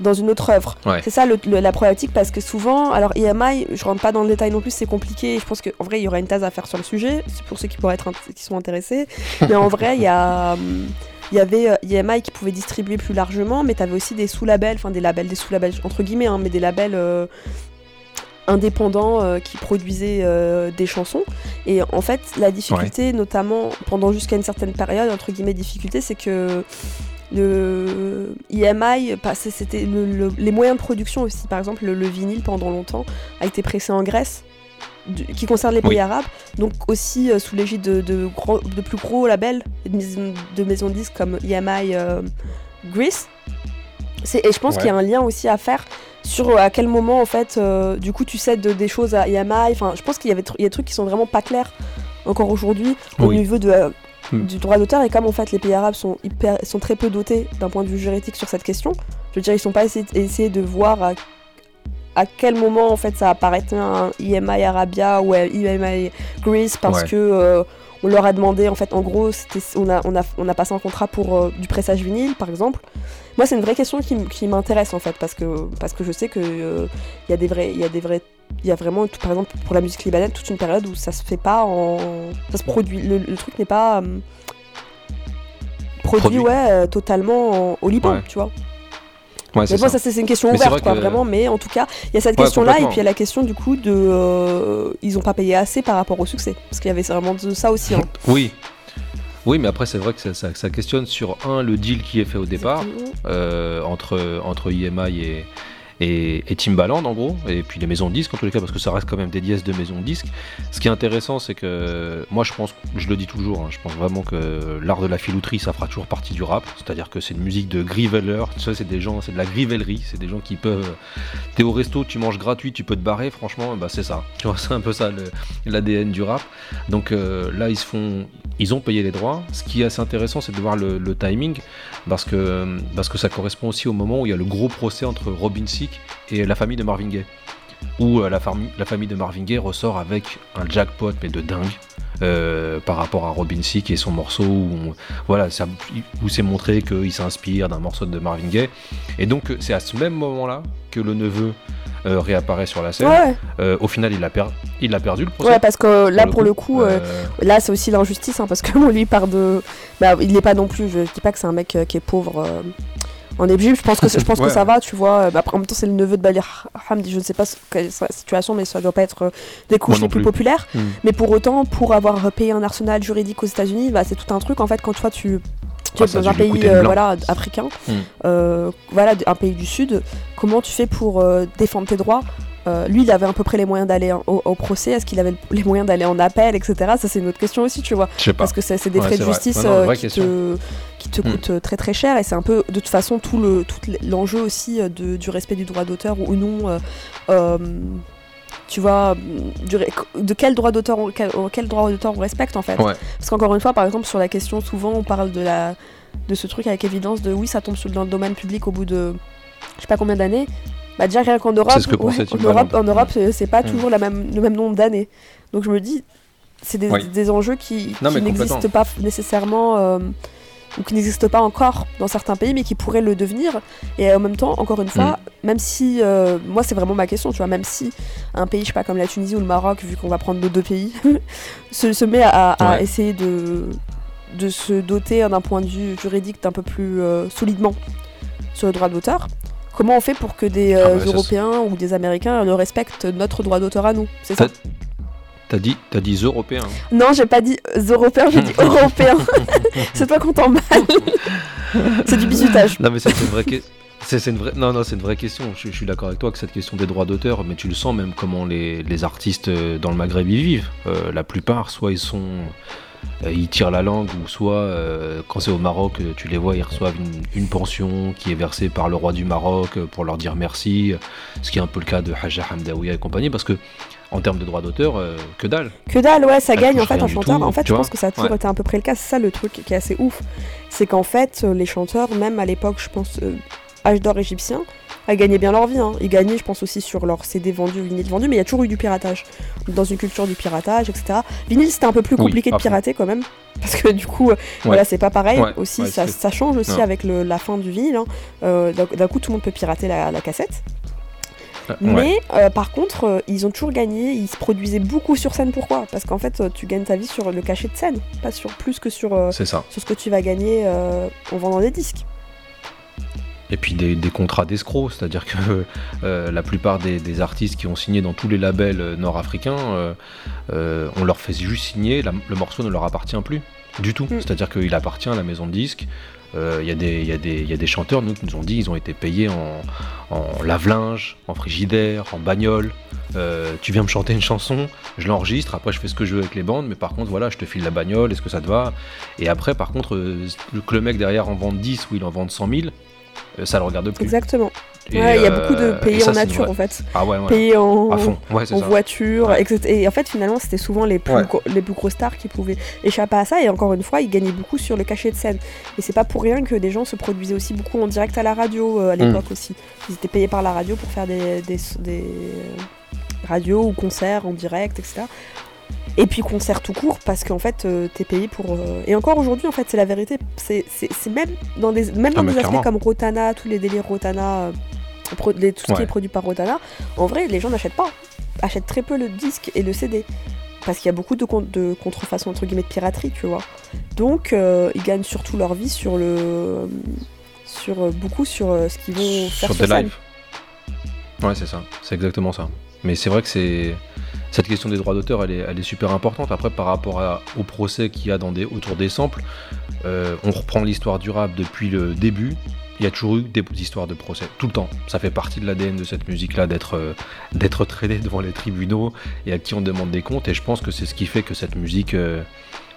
[SPEAKER 1] dans une autre œuvre.
[SPEAKER 2] Ouais.
[SPEAKER 1] C'est ça le- le- la problématique parce que souvent, alors IMI, je rentre pas dans le détail non plus, c'est compliqué. et Je pense qu'en vrai, il y aura une thèse à faire sur le sujet, c'est pour ceux qui pourraient être qui sont intéressés. [LAUGHS] Mais en vrai, il y a, hum, il y avait euh, IMI qui pouvait distribuer plus largement, mais tu avais aussi des sous-labels, enfin des labels, des sous-labels entre guillemets, hein, mais des labels euh, indépendants euh, qui produisaient euh, des chansons. Et en fait, la difficulté, notamment pendant jusqu'à une certaine période, entre guillemets, difficulté, c'est que le IMI, passait- c'était le- le- les moyens de production aussi. Par exemple, le, le vinyle pendant longtemps a été pressé en Grèce, du- qui concerne les pays
[SPEAKER 2] Oui.
[SPEAKER 1] arabes, donc aussi euh, sous l'égide de, de, gros- de plus gros labels de maisons de, disques comme EMI euh, Greece. Et je pense
[SPEAKER 2] Ouais.
[SPEAKER 1] qu'il y a un lien aussi à faire sur euh, à quel moment en fait euh, du coup tu cèdes des choses à EMI. Enfin, je pense qu'il y avait il y a des trucs qui sont vraiment pas clairs encore aujourd'hui au
[SPEAKER 2] Oui.
[SPEAKER 1] niveau de, euh,
[SPEAKER 2] Hmm.
[SPEAKER 1] du droit d'auteur et comme en fait les pays arabes sont hyper sont très peu dotés d'un point de vue juridique sur cette question. Je veux dire ils sont pas essayés, essayés de voir à, à quel moment en fait ça apparaît un EMI Arabia ou un EMI Greece parce
[SPEAKER 2] Ouais.
[SPEAKER 1] que euh, on leur a demandé en fait en gros on a, on a, on a passé un contrat pour du pressage vinyle par exemple moi c'est une vraie question qui, m'intéresse en fait parce que parce que je sais que euh, y a des vrais il y a des vrais il y a vraiment tout- par exemple pour la musique libanaise toute une période où ça se fait pas en ça se produit le, le truc n'est pas euh, produit,
[SPEAKER 2] Produit.
[SPEAKER 1] ouais euh, totalement en- au Liban
[SPEAKER 2] Ouais.
[SPEAKER 1] tu vois
[SPEAKER 2] Ouais,
[SPEAKER 1] mais
[SPEAKER 2] c'est
[SPEAKER 1] bon,
[SPEAKER 2] ça.
[SPEAKER 1] ça, c'est c'est une question ouverte,
[SPEAKER 2] vrai
[SPEAKER 1] quoi,
[SPEAKER 2] que-
[SPEAKER 1] vraiment. Mais en tout cas, il y a cette
[SPEAKER 2] Ouais,
[SPEAKER 1] question-là, et puis il y a la question du coup de. euh, ils ont pas payé assez par rapport au succès. Parce qu'il y avait vraiment de ça aussi. hein.
[SPEAKER 2] Oui. Oui, mais après, c'est vrai que ça, ça- ça questionne sur un, le deal qui est fait au départ euh, entre, entre IMI et, et, Timbaland, en gros, et puis les maisons de disques, en tous les cas, parce que ça reste quand même des dièses de maisons de disques. Ce qui est intéressant, c'est que moi, je pense, je le dis toujours, hein, je pense vraiment que l'art de la filouterie, ça fera toujours partie du rap. C'est-à-dire que c'est une musique de griveler. Tu sais, c'est des gens, c'est de la grivellerie. C'est des gens qui peuvent. T'es au resto, tu manges gratuit, tu peux te barrer. Franchement, bah, c'est ça. Tu vois, c'est un peu ça l'ADN du rap. Donc euh, là, ils se font, ils ont payé les droits. Ce qui est assez intéressant, c'est de voir le, timing, parce que parce que ça correspond aussi au moment où il y a le gros procès entre Robin Et la famille de Marvin Gaye, où euh, la, famille, la famille de Marvin Gaye ressort avec un jackpot mais de dingue. euh, par rapport à Robin Thicke et son morceau où, on- voilà, ça- où c'est montré qu'il s'inspire d'un morceau de Marvin Gaye. Et donc, c'est à ce même moment-là que le neveu euh, réapparaît sur la scène.
[SPEAKER 1] Ouais,
[SPEAKER 2] Euh, au final, il a, per- il a perdu le procès.
[SPEAKER 1] ouais, parce que là, pour le coup, là, c'est aussi l'injustice, hein, parce que bon, lui part de. Bah, il n'est pas non plus. Je dis pas que c'est un mec qui est pauvre. Euh, En Égypte, je pense que, je pense que [LAUGHS] ça va, tu vois. Bah, après, en même temps, c'est le neveu de Balir Hamdi. Je ne sais pas quelle est sa situation, mais ça doit pas être euh, des couches
[SPEAKER 2] Moi
[SPEAKER 1] les plus
[SPEAKER 2] plus.
[SPEAKER 1] populaires.
[SPEAKER 2] Hmm.
[SPEAKER 1] Mais pour autant, pour avoir payé un arsenal juridique aux États-Unis, bah, c'est tout un truc. En fait, quand toi, tu, tu
[SPEAKER 2] Ah,
[SPEAKER 1] es dans un pays euh, voilà, africain,
[SPEAKER 2] Hmm.
[SPEAKER 1] euh, voilà, un pays du Sud, comment tu fais pour euh, défendre tes droits? Euh, lui, il avait à peu près les moyens d'aller au, au procès. Est-ce qu'il avait les moyens d'aller en appel, etc. Ça, c'est une autre question aussi, tu vois.
[SPEAKER 2] Je sais pas.
[SPEAKER 1] Parce que c'est des
[SPEAKER 2] Ouais,
[SPEAKER 1] frais de justice
[SPEAKER 2] non,
[SPEAKER 1] euh, qui, te, qui te
[SPEAKER 2] Hmm.
[SPEAKER 1] coûtent euh, très très cher. Et c'est un peu, de toute façon, tout le- tout l'enjeu aussi euh, de- du respect du droit d'auteur ou non. euh, tu vois, du de quel droit d'auteur on, quel, quel droit d'auteur on respecte en fait.
[SPEAKER 2] Ouais.
[SPEAKER 1] Parce qu'encore une fois, par exemple, sur la question, souvent on parle de, la, de ce truc avec évidence de oui, ça tombe sur, dans le domaine public au bout de je sais pas combien d'années. Bah déjà rien qu'en Europe,
[SPEAKER 2] que
[SPEAKER 1] en. Europe, en Europe c'est- pas
[SPEAKER 2] Mm.
[SPEAKER 1] toujours la même, le même nombre d'années. Donc je me dis, c'est des,
[SPEAKER 2] Oui.
[SPEAKER 1] des enjeux qui, n'existent pas nécessairement euh, ou qui n'existent pas encore dans certains pays, mais qui pourraient le devenir. Et en même temps, encore une fois,
[SPEAKER 2] Mm.
[SPEAKER 1] même si, euh, moi c'est vraiment ma question, tu vois, même si un pays, je sais pas, comme la Tunisie ou le Maroc, vu qu'on va prendre nos deux pays, [LAUGHS] se, se met à, à
[SPEAKER 2] Ouais.
[SPEAKER 1] essayer de, de se doter d'un point de vue juridique d'un peu plus euh, solidement sur le droit d'auteur, comment on fait pour que des
[SPEAKER 2] Ah
[SPEAKER 1] euh,
[SPEAKER 2] bah,
[SPEAKER 1] Européens ou des Américains le respectent notre droit d'auteur à nous C'est ça?
[SPEAKER 2] T'as dit, t'as dit européen.
[SPEAKER 1] Non, j'ai pas dit euh, Européens, j'ai dit [LAUGHS] Européens. [LAUGHS] c'est toi qu'on t'en mal. [LAUGHS] c'est du bisutage.
[SPEAKER 2] Non mais ça, c'est une vraie question. C'est une vraie... Non, non, c'est une vraie question. Je, je suis d'accord avec toi que cette question des droits d'auteur, mais tu le sens même comment les, les artistes euh, dans le Maghreb y vivent. Euh, la plupart, soit ils sont, euh, ils tirent la langue, ou soit euh, quand c'est au Maroc, tu les vois, ils reçoivent une, une pension qui est versée par le roi du Maroc pour leur dire merci, ce qui est un peu le cas de Haja Hamdaoui et compagnie, parce que en termes de droits d'auteur, euh, que dalle.
[SPEAKER 1] Que dalle, ouais, ça
[SPEAKER 2] Ça
[SPEAKER 1] gagne en fait
[SPEAKER 2] du
[SPEAKER 1] chanteur.
[SPEAKER 2] tout,
[SPEAKER 1] en fait, je
[SPEAKER 2] vois.
[SPEAKER 1] pense que ça a toujours
[SPEAKER 2] Ouais.
[SPEAKER 1] été à peu près le cas. C'est ça le truc qui est assez ouf. C'est qu'en fait, euh, les chanteurs, même à l'époque, je pense, euh, âge d'or égyptien, ils gagnaient bien leur vie. hein. Ils gagnaient, je pense, aussi sur leurs CD vendus, vinyles vendus, mais il y a toujours eu du piratage. Dans une culture du piratage, etc. Vinyle, c'était un peu plus compliqué de pirater quand même. Parce que du coup, euh, voilà, c'est pas pareil.
[SPEAKER 2] Ouais,
[SPEAKER 1] aussi,
[SPEAKER 2] ouais,
[SPEAKER 1] ça, change aussi
[SPEAKER 2] Non.
[SPEAKER 1] avec le- la fin du vinyle. hein. Euh, D'un d'un coup, tout le monde peut pirater la, la cassette.
[SPEAKER 2] Ouais.
[SPEAKER 1] Mais euh, par contre, euh, ils ont toujours gagné, ils se produisaient beaucoup sur scène. Pourquoi? Parce qu'en fait, euh, tu gagnes ta vie sur le cachet de scène, pas sur plus que sur,
[SPEAKER 2] ça.
[SPEAKER 1] sur ce que tu vas gagner en vendant des disques.
[SPEAKER 2] Et puis des, des contrats d'escrocs, c'est-à-dire que euh, la plupart des, des artistes qui ont signé dans tous les labels nord-africains, euh, euh, on leur fait juste signer, la- le morceau ne leur appartient plus du tout.
[SPEAKER 1] Mm.
[SPEAKER 2] C'est-à-dire qu'il appartient à la maison de disques. Euh, Il y, a des- il y, il y a des chanteurs, nous, qui nous ont dit ils ont été payés en, en lave-linge, en frigidaire, en bagnole. Euh, tu viens me chanter une chanson, je l'enregistre, après je fais ce que je veux avec les bandes, mais par contre voilà, je te file la bagnole, est-ce que ça te va? Et après, par contre, euh, que le mec derrière en vende 10 ou il en vende 100 000, euh, ça le regarde plus.
[SPEAKER 1] Exactement.
[SPEAKER 2] Et,
[SPEAKER 1] Ouais, il y a
[SPEAKER 2] euh,
[SPEAKER 1] beaucoup de payés
[SPEAKER 2] ça,
[SPEAKER 1] en
[SPEAKER 2] une
[SPEAKER 1] nature en fait.
[SPEAKER 2] Ah ouais, ouais.
[SPEAKER 1] Payés en,
[SPEAKER 2] À fond, ouais, c'est
[SPEAKER 1] en
[SPEAKER 2] ça.
[SPEAKER 1] voiture,
[SPEAKER 2] Ouais.
[SPEAKER 1] etc. Et en fait, finalement, c'était souvent les plus,
[SPEAKER 2] Ouais.
[SPEAKER 1] gros- les plus grosses stars qui pouvaient échapper à ça. Et encore une fois, ils gagnaient beaucoup sur le cachet de scène. Et c'est pas pour rien que des gens se produisaient aussi beaucoup en direct à la radio euh, à
[SPEAKER 2] Mm.
[SPEAKER 1] l'époque aussi. Ils étaient payés par la radio pour faire des, des, des, euh, radios ou concerts en direct, etc. Et puis concerts tout court parce qu'en fait euh, t'es payé pour euh, et encore aujourd'hui en fait c'est la vérité c'est même dans des même dans
[SPEAKER 2] Ah, mais
[SPEAKER 1] des aspects comme Rotana tous les délires Rotana euh, pro- les- tout ce qui est produit par Rotana en vrai les gens n'achètent pas achètent très peu le disque et le CD parce qu'il y a beaucoup de, con- de contrefaçon entre guillemets de piraterie tu vois donc euh, ils gagnent surtout leur vie sur le sur euh, beaucoup sur euh, ce qu'ils vont faire
[SPEAKER 2] sur lives. Ouais, c'est ça. C'est exactement ça. Mais c'est vrai que c'est cette question des droits d'auteur, elle est, elle est super importante. Après, par rapport à- au procès qu'il y a dans des, autour des samples, euh, on reprend l'histoire du rap depuis le début. Il y a toujours eu des histoires de procès, tout le temps. Ça fait partie de l'ADN de cette musique-là, d'être euh, d'être traîné [LAUGHS] devant les tribunaux et à qui on demande des comptes. Et je pense que c'est ce qui fait que cette musique euh,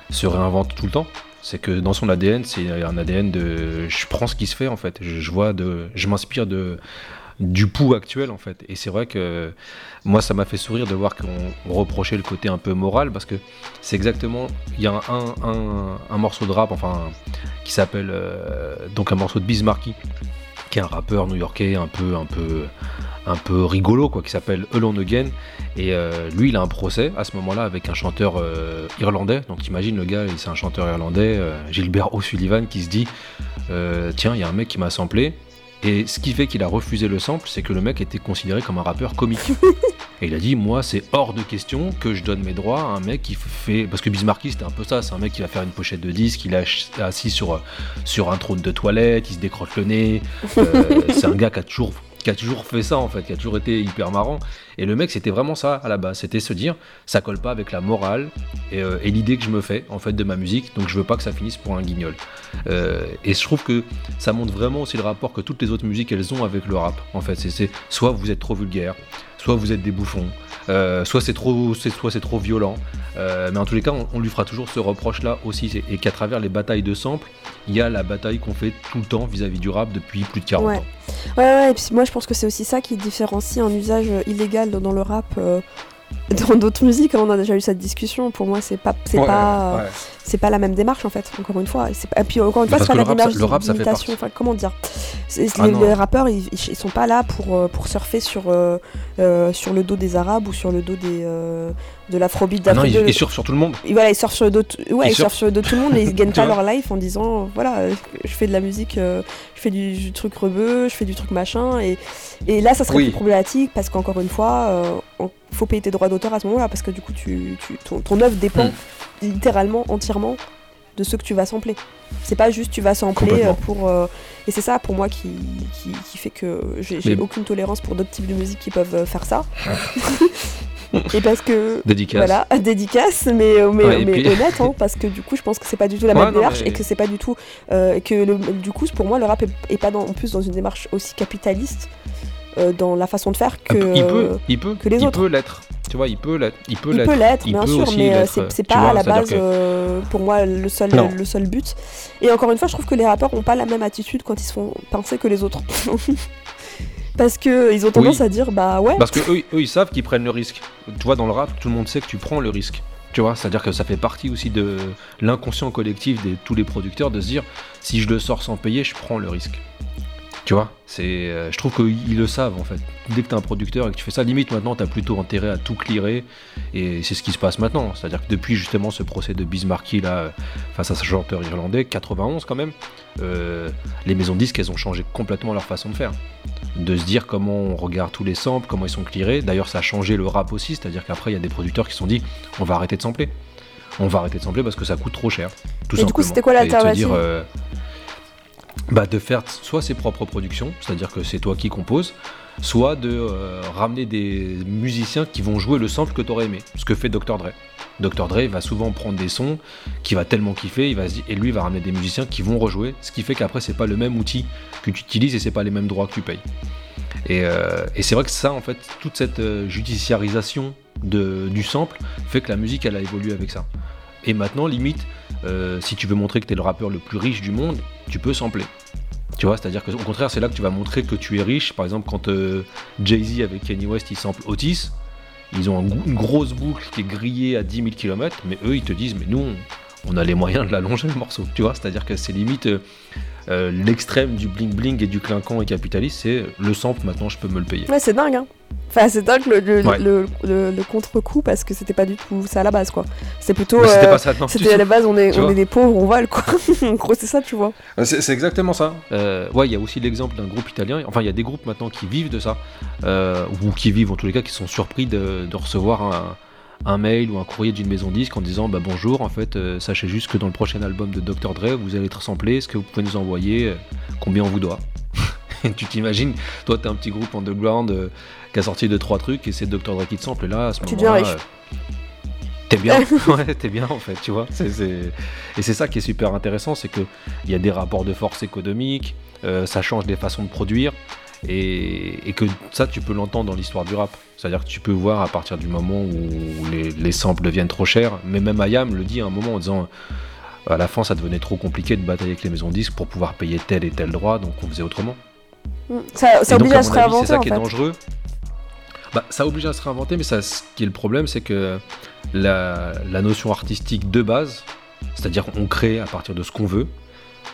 [SPEAKER 2] se réinvente tout le temps. C'est que dans son ADN, c'est un ADN de je prends ce qui se fait en fait. Je, je vois de, je m'inspire de du pouls actuel en fait. Et c'est vrai que moi ça m'a fait sourire de voir qu'on on reprochait le côté un peu moral parce que c'est exactement, il y a un, morceau de rap enfin qui s'appelle euh, donc un morceau de Bismarcky qui est un rappeur new-yorkais un peu un peu un peu rigolo quoi qui s'appelle Alone Again. Et euh, lui il a un procès à ce moment-là avec un chanteur euh, irlandais. Donc imagine le gars c'est un chanteur irlandais Gilbert O'Sullivan qui se dit tiens il y a un mec qui m'a samplé et ce qui fait qu'il a refusé le sample, c'est que le mec était considéré comme un rappeur comique. [LAUGHS] Et il a dit, moi, c'est hors de question que je donne mes droits à un mec qui fait... Parce que Bismarcky, c'était un peu ça, c'est un mec qui va faire une pochette de disque, il est assis sur, sur un trône de toilette, il se décroche le nez. Euh, [LAUGHS] c'est un gars qui a toujours qui a toujours fait ça en fait, qui a toujours été hyper marrant. Et le mec, c'était vraiment ça à la base, c'était se dire, ça colle pas avec la morale et, euh, l'idée que je me fais en fait de ma musique, donc je veux pas que ça finisse pour un guignol. Euh, et je trouve que ça montre vraiment aussi le rapport que toutes les autres musiques elles ont avec le rap. En fait, c'est soit vous êtes trop vulgaire, soit vous êtes des bouffons, euh, soit c'est trop, c'est- soit c'est trop violent. Euh, mais en tous les cas, on, on lui fera toujours ce reproche-là aussi, et qu'à travers les batailles de samples, il y a la bataille qu'on fait tout le temps vis-à-vis du rap depuis plus de 40
[SPEAKER 1] Ouais.
[SPEAKER 2] ans.
[SPEAKER 1] Ouais, ouais, et puis moi je pense que c'est aussi ça qui différencie un usage euh, illégal dans- dans le rap euh, [LAUGHS] dans d'autres musiques. on a déjà eu cette discussion. Pour moi, c'est pas, c'est
[SPEAKER 2] Ouais,
[SPEAKER 1] pas,
[SPEAKER 2] ouais.
[SPEAKER 1] C'est pas la même démarche en fait. Encore une fois, et, puis encore une fois, c'est pas la
[SPEAKER 2] rap,
[SPEAKER 1] démarche
[SPEAKER 2] ça- le rap, ça fait
[SPEAKER 1] d'imitation.
[SPEAKER 2] partie.
[SPEAKER 1] Enfin, comment dire
[SPEAKER 2] Ah
[SPEAKER 1] les, les rappeurs, ils, ils- ils sont pas là pour euh, pour surfer sur euh, euh, sur le dos des Arabes ou sur le dos des euh, de l'afrobeat
[SPEAKER 2] Ah non,
[SPEAKER 1] d'Afrique
[SPEAKER 2] il,
[SPEAKER 1] de-
[SPEAKER 2] il surfe sur tout le monde.
[SPEAKER 1] et voilà, ils surfent sur le dos, ouais,
[SPEAKER 2] Ils
[SPEAKER 1] ils surfent
[SPEAKER 2] surfent.
[SPEAKER 1] sur le dos de tout le monde et ils [LAUGHS] gagnent pas leur life en disant voilà, je fais de la musique, je fais du, du truc rebeu, je fais du truc machin. Et, et là, ça serait
[SPEAKER 2] Oui.
[SPEAKER 1] plus problématique parce qu'encore une fois, on- faut payer tes droits d'auteur à ce moment-là parce que du coup, tu, tu- ton, ton œuvre dépend
[SPEAKER 2] Hmm.
[SPEAKER 1] littéralement, entièrement de ce que tu vas sampler. C'est pas juste tu vas sampler euh, pour. euh, et c'est ça pour moi qui, qui, qui fait que j'ai
[SPEAKER 2] Mais-
[SPEAKER 1] aucune tolérance pour d'autres types de musique qui peuvent euh, faire ça. [LAUGHS] et parce que.
[SPEAKER 2] Dédicace.
[SPEAKER 1] Voilà, [LAUGHS] dédicace, mais, mais,
[SPEAKER 2] Ouais, et
[SPEAKER 1] mais
[SPEAKER 2] puis-
[SPEAKER 1] honnête, hein, [LAUGHS] parce que du coup, je pense que c'est pas du tout la
[SPEAKER 2] Ouais,
[SPEAKER 1] même
[SPEAKER 2] non,
[SPEAKER 1] démarche et que c'est pas du tout. euh, que le- du coup, pour moi, le rap est, est pas dans- en plus dans une démarche aussi capitaliste euh, dans la façon de faire que.
[SPEAKER 2] il peut, il peut,
[SPEAKER 1] que les
[SPEAKER 2] il
[SPEAKER 1] autres.
[SPEAKER 2] peut l'être. Tu vois, il peut l'être. Il peut
[SPEAKER 1] Il
[SPEAKER 2] l'être.
[SPEAKER 1] peut l'être,
[SPEAKER 2] Il
[SPEAKER 1] bien
[SPEAKER 2] peut
[SPEAKER 1] sûr, mais euh, c'est pas
[SPEAKER 2] vois,
[SPEAKER 1] à la base,
[SPEAKER 2] que-
[SPEAKER 1] euh, pour moi, le seul,
[SPEAKER 2] Non.
[SPEAKER 1] le seul but. Et encore une fois, je trouve que les rappeurs ont pas la même attitude quand ils se font pincer que les autres. [LAUGHS] Parce que ils ont tendance
[SPEAKER 2] Oui.
[SPEAKER 1] à dire, bah ouais,
[SPEAKER 2] Parce que eux, eux, ils savent qu'ils prennent le risque. Tu vois, dans le rap, tout le monde sait que tu prends le risque. Tu vois, c'est-à-dire que ça fait partie aussi de l'inconscient collectif de tous les producteurs de se dire si je le sors sans payer, je prends le risque. Tu vois, c'est, euh, je trouve qu'ils le savent en fait. Dès que tu es un producteur et que tu fais ça, limite maintenant, tu as plutôt intérêt à tout clearer. Et c'est ce qui se passe maintenant. C'est-à-dire que depuis justement ce procès de Bismarcky là, euh, face à ce chanteur irlandais, 91 quand même, euh, les maisons de disques, elles ont changé complètement leur façon de faire de se dire comment on regarde tous les samples, comment ils sont clearés. D'ailleurs, ça a changé le rap aussi, c'est-à-dire qu'après, il y a des producteurs qui se sont dit on va arrêter de sampler. On va arrêter de sampler parce que ça coûte trop cher. Tout
[SPEAKER 1] Et du coup,
[SPEAKER 2] simplement.
[SPEAKER 1] c'était quoi l'alternative?
[SPEAKER 2] Bah, De faire soit ses propres productions, c'est-à-dire que c'est toi qui composes, soit de euh, ramener des musiciens qui vont jouer le sample que tu aurais aimé, ce que fait Dr. Dre. Dr. Dre va souvent prendre des sons qu'il va tellement kiffer, il va et lui va ramener des musiciens qui vont rejouer, ce qui fait qu'après c'est pas le même outil que tu utilises et c'est pas les mêmes droits que tu payes. Et, euh, c'est vrai que ça, en fait, toute cette euh, judiciarisation de, du sample fait que la musique, elle a évolué avec ça. Et maintenant, limite, euh, si tu veux montrer que tu es le rappeur le plus riche du monde, tu peux sampler. Tu vois, c'est-à-dire qu'au contraire, c'est là que tu vas montrer que tu es riche. Par exemple, quand euh, Jay-Z avec Kanye West, ils samplent Otis, ils ont une grosse boucle qui est grillée à 10 000 km, mais eux, ils te disent, mais nous, on, on a les moyens de l'allonger le morceau. Tu vois, c'est-à-dire que c'est limite euh, l'extrême du bling bling et du clinquant et capitaliste, c'est le sample, maintenant, je peux me le payer.
[SPEAKER 1] Ouais, c'est dingue, hein. Enfin, c'est dingue le, le,
[SPEAKER 2] Ouais.
[SPEAKER 1] le, le- le contre-coup parce que c'était pas du tout ça à la base, quoi. C'est plutôt.
[SPEAKER 2] Mais c'était
[SPEAKER 1] euh,
[SPEAKER 2] pas ça, non, du
[SPEAKER 1] C'était à la base, on est, on est des pauvres, on vole, quoi. [LAUGHS] en gros, c'est ça, tu vois.
[SPEAKER 2] Euh, C'est c'est exactement ça. Euh, ouais, il y a aussi l'exemple d'un groupe italien. Enfin, il y a des groupes maintenant qui vivent de ça, euh, ou qui vivent en tous les cas, qui sont surpris de, de recevoir un, un mail ou un courrier d'une maison disque en disant bah bonjour, en fait, euh, sachez juste que dans le prochain album de Dr Dre, vous allez être samplé. Est-ce que vous pouvez nous envoyer euh, combien on vous doit? [LAUGHS] Tu t'imagines, toi, t'es un petit groupe underground euh, qui a sorti deux trois trucs et c'est Dr Dre qui te sample. Et là, à ce moment-là, euh, T'es bien, [LAUGHS] ouais, t'es bien en fait, tu vois. C'est- c'est- Et c'est ça qui est super intéressant, c'est que il y a des rapports de force économiques, ça change les façons de produire, et, et que ça, tu peux l'entendre dans l'histoire du rap. C'est-à-dire que tu peux voir à partir du moment où les, les samples deviennent trop chers, mais même Ayam le dit à un moment en disant à la fin, ça devenait trop compliqué de batailler avec les maisons de disques pour pouvoir payer tel et tel droit, donc on faisait autrement.
[SPEAKER 1] Mm. Ça, ça
[SPEAKER 2] Et donc,
[SPEAKER 1] oblige
[SPEAKER 2] à
[SPEAKER 1] à se réinventer,
[SPEAKER 2] C'est ça qui est
[SPEAKER 1] fait.
[SPEAKER 2] dangereux. Bah, ça oblige à se réinventer, mais ça, ce qui est le problème, c'est que la, la notion artistique de base, c'est-à-dire on crée à partir de ce qu'on veut,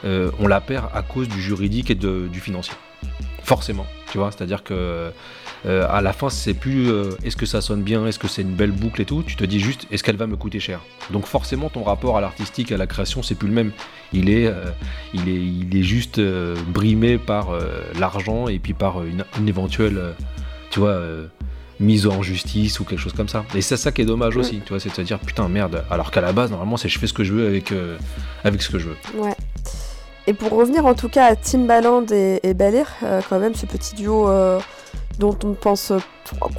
[SPEAKER 2] euh, on la perd à cause du juridique et de- du financier. Forcément, tu vois, c'est-à-dire que euh, à la fin, c'est plus euh, est-ce que ça sonne bien, est-ce que c'est une belle boucle et tout, tu te dis juste est-ce qu'elle va me coûter cher? Donc forcément, ton rapport à l'artistique, à la création, c'est plus le même. Il est, euh, il est, il est juste brimé par l'argent et puis par une, une éventuelle, tu vois, mise en justice ou quelque chose comme ça. Et c'est ça qui est dommage
[SPEAKER 1] Mm.
[SPEAKER 2] aussi, tu vois, c'est de se dire putain merde, alors qu'à la base, normalement, c'est je fais ce que je veux avec, euh, avec ce que je veux.
[SPEAKER 1] Ouais. Et pour revenir en tout cas à Timbaland et, et euh, quand même ce petit duo euh, dont on pense euh,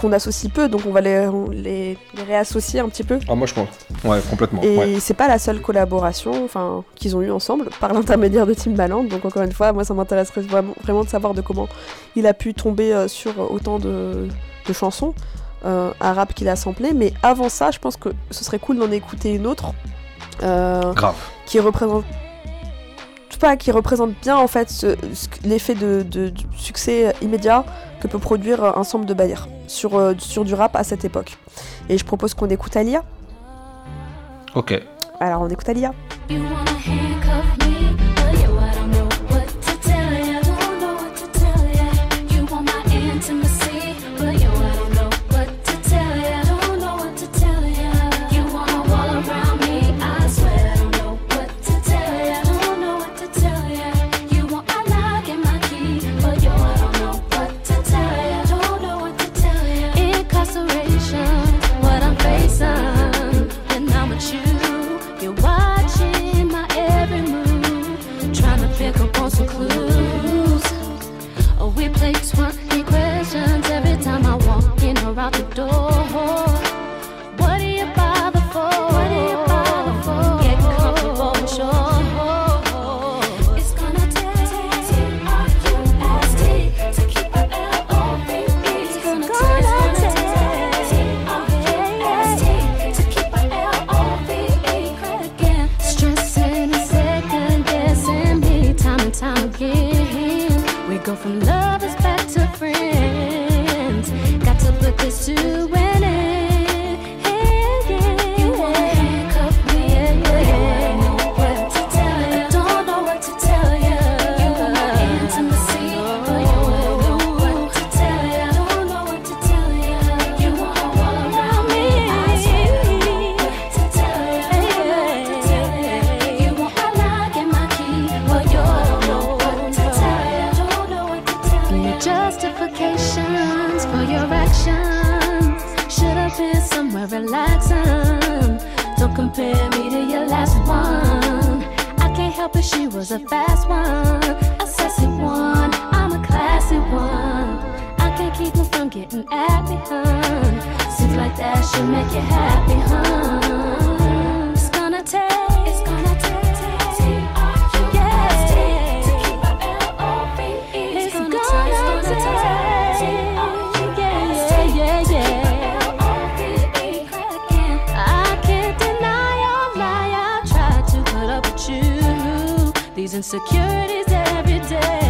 [SPEAKER 1] qu'on associe peu, donc on va les, les, les réassocier un petit peu.
[SPEAKER 2] Ah, moi je pense. Ouais, complètement.
[SPEAKER 1] Et
[SPEAKER 2] ouais.
[SPEAKER 1] c'est pas la seule collaboration enfin, qu'ils ont eu ensemble par l'intermédiaire de Timbaland. Donc encore une fois, moi ça m'intéresserait vraiment, vraiment de savoir de comment il a pu tomber sur autant de, de chansons euh, arabes qu'il a samplées. Mais avant ça, je pense que ce serait cool d'en écouter une autre
[SPEAKER 2] Grave.
[SPEAKER 1] qui représente sais pas, qui représente bien en fait ce- ce- l'effet de, de- du succès immédiat que peut produire un sample de Bayer sur, euh, sur du rap à cette époque. Et je propose qu'on écoute Alia.
[SPEAKER 2] Ok.
[SPEAKER 1] Alors on écoute Alia.
[SPEAKER 6] You wanna handcuff from lovers back to friends. Got to put this to been somewhere relaxing. Don't compare me to your last one. I can't help it, she was a fast one, a sassy one. I'm a classy one. I can't keep her from getting at me, hun. Seems like that should make you happy, hun. Insecurities every day,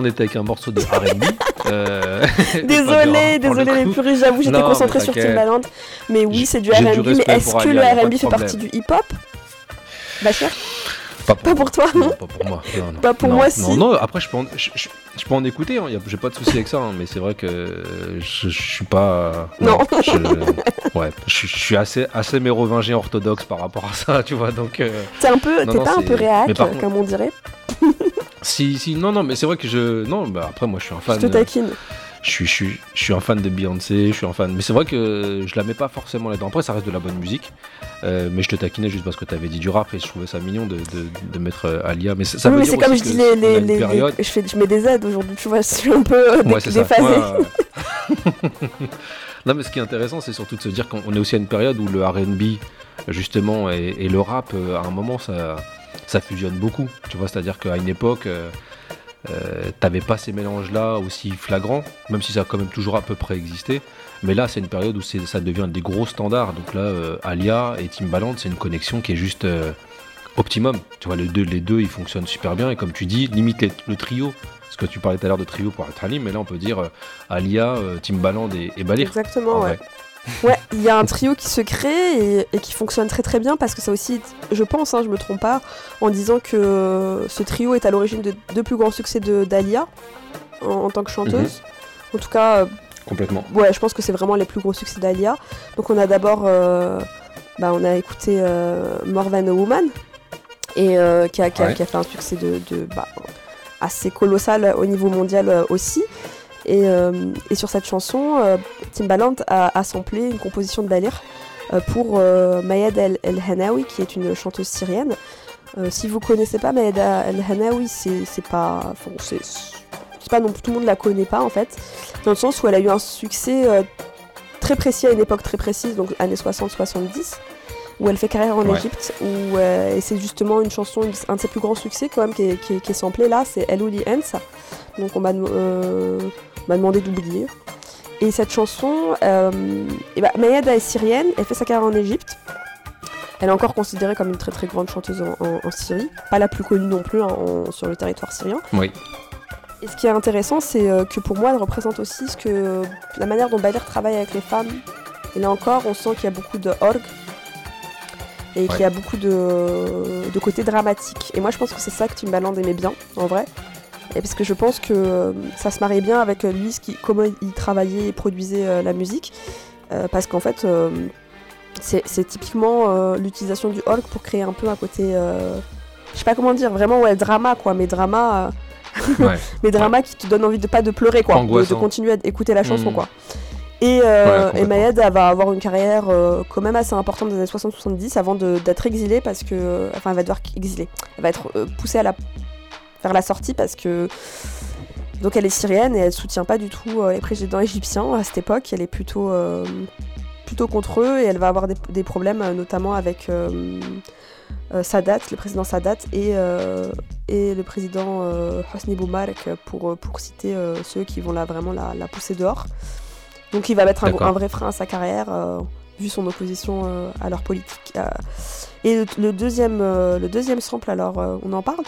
[SPEAKER 2] on était avec un morceau de R&B. euh,
[SPEAKER 1] Désolé,
[SPEAKER 2] pour
[SPEAKER 1] désolé les puristes, j'avoue, j'étais
[SPEAKER 2] Non,
[SPEAKER 1] concentrée
[SPEAKER 2] mais
[SPEAKER 1] sur. Timbaland. Mais oui, c'est du RB, mais est-ce
[SPEAKER 2] pour
[SPEAKER 1] que le RB fait partie du hip-hop? Bachir
[SPEAKER 2] Pas
[SPEAKER 1] Pas pour toi,
[SPEAKER 2] Non,
[SPEAKER 1] non
[SPEAKER 2] pas pour moi. Non, non.
[SPEAKER 1] Pas pour
[SPEAKER 2] Non,
[SPEAKER 1] moi,
[SPEAKER 2] non,
[SPEAKER 1] si.
[SPEAKER 2] Non, après, je peux en, je, je- je peux en écouter, hein, j'ai pas de souci avec ça, hein, mais c'est vrai que je, suis pas.
[SPEAKER 1] Non.
[SPEAKER 2] je, ouais, je, suis assez, assez mérovingien orthodoxe par rapport à ça, tu vois, donc. euh,
[SPEAKER 1] T'es un peu,
[SPEAKER 2] Non,
[SPEAKER 1] t'es
[SPEAKER 2] non,
[SPEAKER 1] pas un peu réac,
[SPEAKER 2] contre-
[SPEAKER 1] comme on dirait
[SPEAKER 2] si, si, non, non, mais c'est vrai que je. Non, bah après, moi, je suis un
[SPEAKER 1] Je
[SPEAKER 2] fan.
[SPEAKER 1] te
[SPEAKER 2] euh,
[SPEAKER 1] taquine.
[SPEAKER 2] je suis, je, suis, je suis un fan de Beyoncé, je suis un fan. Mais c'est vrai que je la mets pas forcément là-dedans. Après, ça reste de la bonne musique. Euh, mais je te taquinais juste parce que tu avais dit du rap et je trouvais ça mignon de, de, de mettre euh, Alia. Mais ça, ça
[SPEAKER 1] oui,
[SPEAKER 2] veut
[SPEAKER 1] mais c'est comme je dis les, les, les- je, fais, je mets des aides aujourd'hui, tu vois, [LAUGHS] je suis un peu euh,
[SPEAKER 2] Ouais,
[SPEAKER 1] dé-
[SPEAKER 2] c'est ça.
[SPEAKER 1] déphasée.
[SPEAKER 2] Ouais, ouais, ouais. [LAUGHS] non, mais ce qui est intéressant, c'est surtout de se dire qu'on on est aussi à une période où le RB, justement, et, et le rap, euh, à un moment, ça, ça fusionne beaucoup. Tu vois, c'est-à-dire qu'à une époque, euh, euh, t'avais pas ces mélanges-là aussi flagrants, même si ça a quand même toujours à peu près existé. Mais là, c'est une période où ça devient des gros standards. Donc là, euh, Alia et Timbaland, c'est une connexion qui est juste optimum. Tu vois, les deux, les deux, ils fonctionnent super bien. Et comme tu dis, limite les- le trio. Parce que tu parlais tout à l'heure de trio pour Halim, mais là, on peut dire Alia, Timbaland et, et Balir.
[SPEAKER 1] Exactement,
[SPEAKER 2] en
[SPEAKER 1] ouais.
[SPEAKER 2] vrai.
[SPEAKER 1] Ouais, il y a un trio qui se crée et, et qui fonctionne très très bien parce que ça aussi, je pense, hein, je me trompe pas, en disant que ce trio est à l'origine de deux plus grands succès de d'Alia en, en tant que chanteuse. En tout cas, euh,
[SPEAKER 2] Complètement.
[SPEAKER 1] ouais, je pense que c'est vraiment les plus gros succès d'Alia. Donc on a d'abord, euh, bah, on a écouté euh, a Woman et euh, qui, a, qui a-
[SPEAKER 2] Ouais.
[SPEAKER 1] qui a fait un succès de, de, bah, assez colossal au niveau mondial euh, aussi. Et, euh, et sur cette chanson, euh, Timbaland a, a samplé une composition de Balir euh, pour Mayed El, El Hanawi, qui est une chanteuse syrienne. Si vous connaissez pas Mayed El Hanawi, c'est pas, enfin, c'est pas non tout le monde la connaît pas en fait, dans le sens où elle a eu un succès euh, très précis à une époque très précise, donc années 60-70, où elle fait carrière en
[SPEAKER 2] Ouais.
[SPEAKER 1] Égypte, où euh, et c'est justement une chanson, une- un de ses plus grands succès quand même qui est, qui est, qui est samplé là, c'est El Ouli Ens. Donc on m'a euh, m'a demandé d'oublier. Et cette chanson, euh, et bah, Mayada est syrienne, elle fait sa carrière en Égypte. Elle est encore considérée comme une très très grande chanteuse en, en- en Syrie, pas la plus connue non plus hein, en- sur le territoire syrien.
[SPEAKER 2] Oui.
[SPEAKER 1] Et ce qui est intéressant, c'est euh, que pour moi, elle représente aussi ce que la manière dont Balir travaille avec les femmes. Et là encore, on sent qu'il y a beaucoup de orgue et qu'il y a beaucoup de, de côté dramatique. Et moi, je pense que c'est ça que Timbaland aimait bien, en vrai. Et parce que je pense que euh, ça se mariait bien avec euh, lui, ce qui, comment il travaillait et produisait euh, la musique. Parce qu'en fait, c'est typiquement l'utilisation du orgue pour créer un peu un côté. je sais pas comment dire, vraiment, ouais, drama, quoi. Mais drama.
[SPEAKER 2] Ouais. [LAUGHS]
[SPEAKER 1] mais drama qui te donne envie de pas de pleurer quoi, de, continuer à écouter la chanson
[SPEAKER 2] Mhm.
[SPEAKER 1] quoi. Et, euh,
[SPEAKER 2] Ouais,
[SPEAKER 1] et va avoir une carrière euh, quand même assez importante dans les années 60-70 avant d'être exilée parce que. Enfin, elle va devoir exiler. Elle va être euh, poussée à la, vers la sortie parce que. Donc elle est syrienne et elle soutient pas du tout euh, les présidents égyptiens à cette époque. Elle est plutôt, euh, plutôt contre eux et elle va avoir des, des problèmes euh, notamment avec euh, Sadat, le président Sadat et, euh, et le président Hosni Moubarak pour, pour citer ceux qui vont la, vraiment la, la pousser dehors. Donc il va mettre un, vrai frein à sa carrière vu son opposition à leur politique. Et le, le deuxième, le deuxième sample, alors on en parle?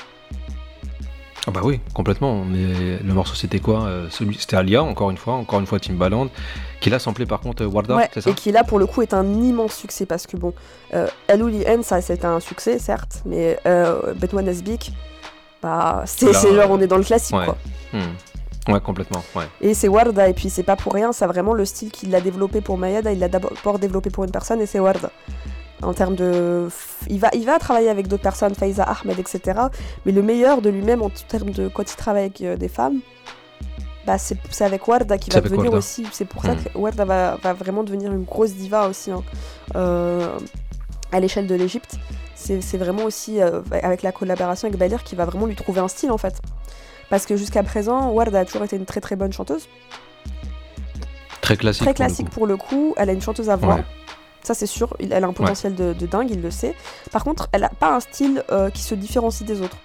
[SPEAKER 2] Ah bah oui, complètement. Mais le morceau c'était quoi Euh, C'était Alia, encore une fois, encore une fois Timbaland, qui l'a samplé par contre euh, Warda,
[SPEAKER 1] Ouais,
[SPEAKER 2] c'est ça
[SPEAKER 1] et qui là pour le coup est un immense succès parce que bon, euh, El Ouli N, ça c'est un succès certes, mais euh, Betwan Nesbik, bah c'est
[SPEAKER 2] Là,
[SPEAKER 1] genre on est dans le classique
[SPEAKER 2] ouais.
[SPEAKER 1] quoi.
[SPEAKER 2] Hmm. Ouais, complètement. Ouais.
[SPEAKER 1] Et c'est Warda, et puis c'est pas pour rien, c'est vraiment le style qu'il a développé pour Mayada, il l'a d'abord développé pour une personne et c'est Warda. En termes de. Il va, il va travailler avec d'autres personnes, Faiza Ahmed, etc. Mais le meilleur de lui-même en termes de. Quand il travaille avec euh, des femmes, bah c'est c'est avec Warda qui
[SPEAKER 2] C'est
[SPEAKER 1] va devenir
[SPEAKER 2] Warda.
[SPEAKER 1] aussi. C'est pour ça
[SPEAKER 2] Hmm.
[SPEAKER 1] que Warda va, va vraiment devenir une grosse diva aussi hein. Euh, à l'échelle de l'Égypte. C'est c'est vraiment aussi euh, avec la collaboration avec Balir qui va vraiment lui trouver un style en fait. Parce que jusqu'à présent, Warda a toujours été une très très bonne chanteuse.
[SPEAKER 2] Très classique.
[SPEAKER 1] Très
[SPEAKER 2] pour le
[SPEAKER 1] classique
[SPEAKER 2] coup.
[SPEAKER 1] pour le coup. Elle a une chanteuse à voix.
[SPEAKER 2] Ouais.
[SPEAKER 1] Ça, c'est sûr. Il- Elle a un potentiel de, de dingue, il le sait. Par contre, elle n'a pas un style euh, qui se différencie des autres.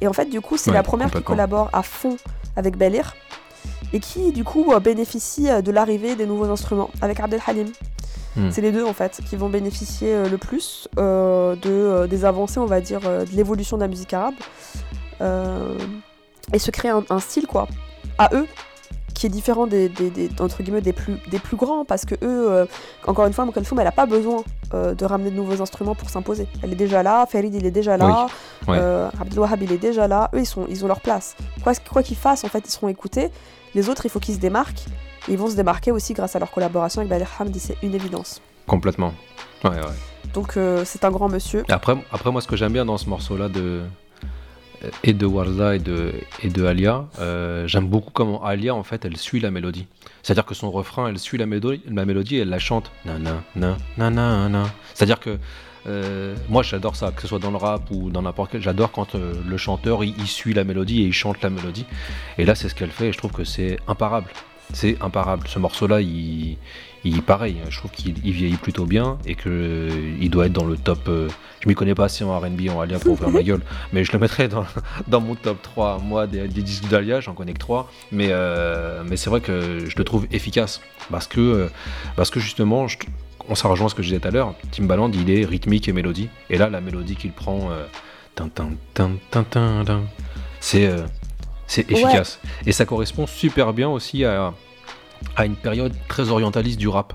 [SPEAKER 1] Et en fait, du coup, c'est
[SPEAKER 2] Ouais,
[SPEAKER 1] la première qui collabore à fond avec Belir. Et qui, du coup, euh, bénéficie euh, de l'arrivée des nouveaux instruments avec Abdel Halim.
[SPEAKER 2] Hmm.
[SPEAKER 1] C'est les deux, en fait, qui vont bénéficier le plus euh, de, des avancées, on va dire, de l'évolution de la musique arabe. Euh, et se créer un, un style quoi à eux qui est différent des, des, des- entre guillemets des plus des plus grands parce que eux euh, encore une fois Kalfoum elle a pas besoin euh, de ramener de nouveaux instruments pour s'imposer. Elle est déjà là Farid il est déjà là
[SPEAKER 2] ouais.
[SPEAKER 1] euh, il est déjà là. Eux ils sont ils ont leur place. Quoi quoi qu'ils fassent en fait ils seront écoutés. Les autres il faut qu'ils se démarquent. Et ils vont se démarquer aussi grâce à leur collaboration avec Bader Hamdi c'est une évidence.
[SPEAKER 2] Complètement. Ouais, ouais.
[SPEAKER 1] donc c'est un grand monsieur.
[SPEAKER 2] Après, après, moi, ce que j'aime bien dans ce morceau-là de et de Warza et de, et de Alia, euh, j'aime beaucoup comment Alia, en fait, elle suit la mélodie. C'est-à-dire que son refrain, elle suit la, mélodie, la mélodie et elle la chante. C'est-à-dire que euh, moi, j'adore ça, que ce soit dans le rap ou dans n'importe quel. J'adore quand euh, le chanteur, il, il suit la mélodie et il chante la mélodie. Et là, c'est ce qu'elle fait et je trouve que c'est imparable. C'est imparable. Ce morceau-là, il, il pareil, je trouve qu'il il vieillit plutôt bien et que euh, il doit être dans le top. euh, je m'y connais pas assez en R&B en Alia pour ouvrir ma [LAUGHS] gueule, mais je le mettrais dans, [LAUGHS] dans mon top 3 moi des, des disques d'Alia, j'en connais que 3 mais euh, mais c'est vrai que je le trouve efficace parce que euh, parce que justement je- on s'en rejoint à ce que je disais tout à l'heure, Timbaland il est rythmique et mélodie et là la mélodie qu'il prend c'est
[SPEAKER 1] Ouais.
[SPEAKER 2] efficace et ça correspond super bien aussi à à une période très orientaliste du rap.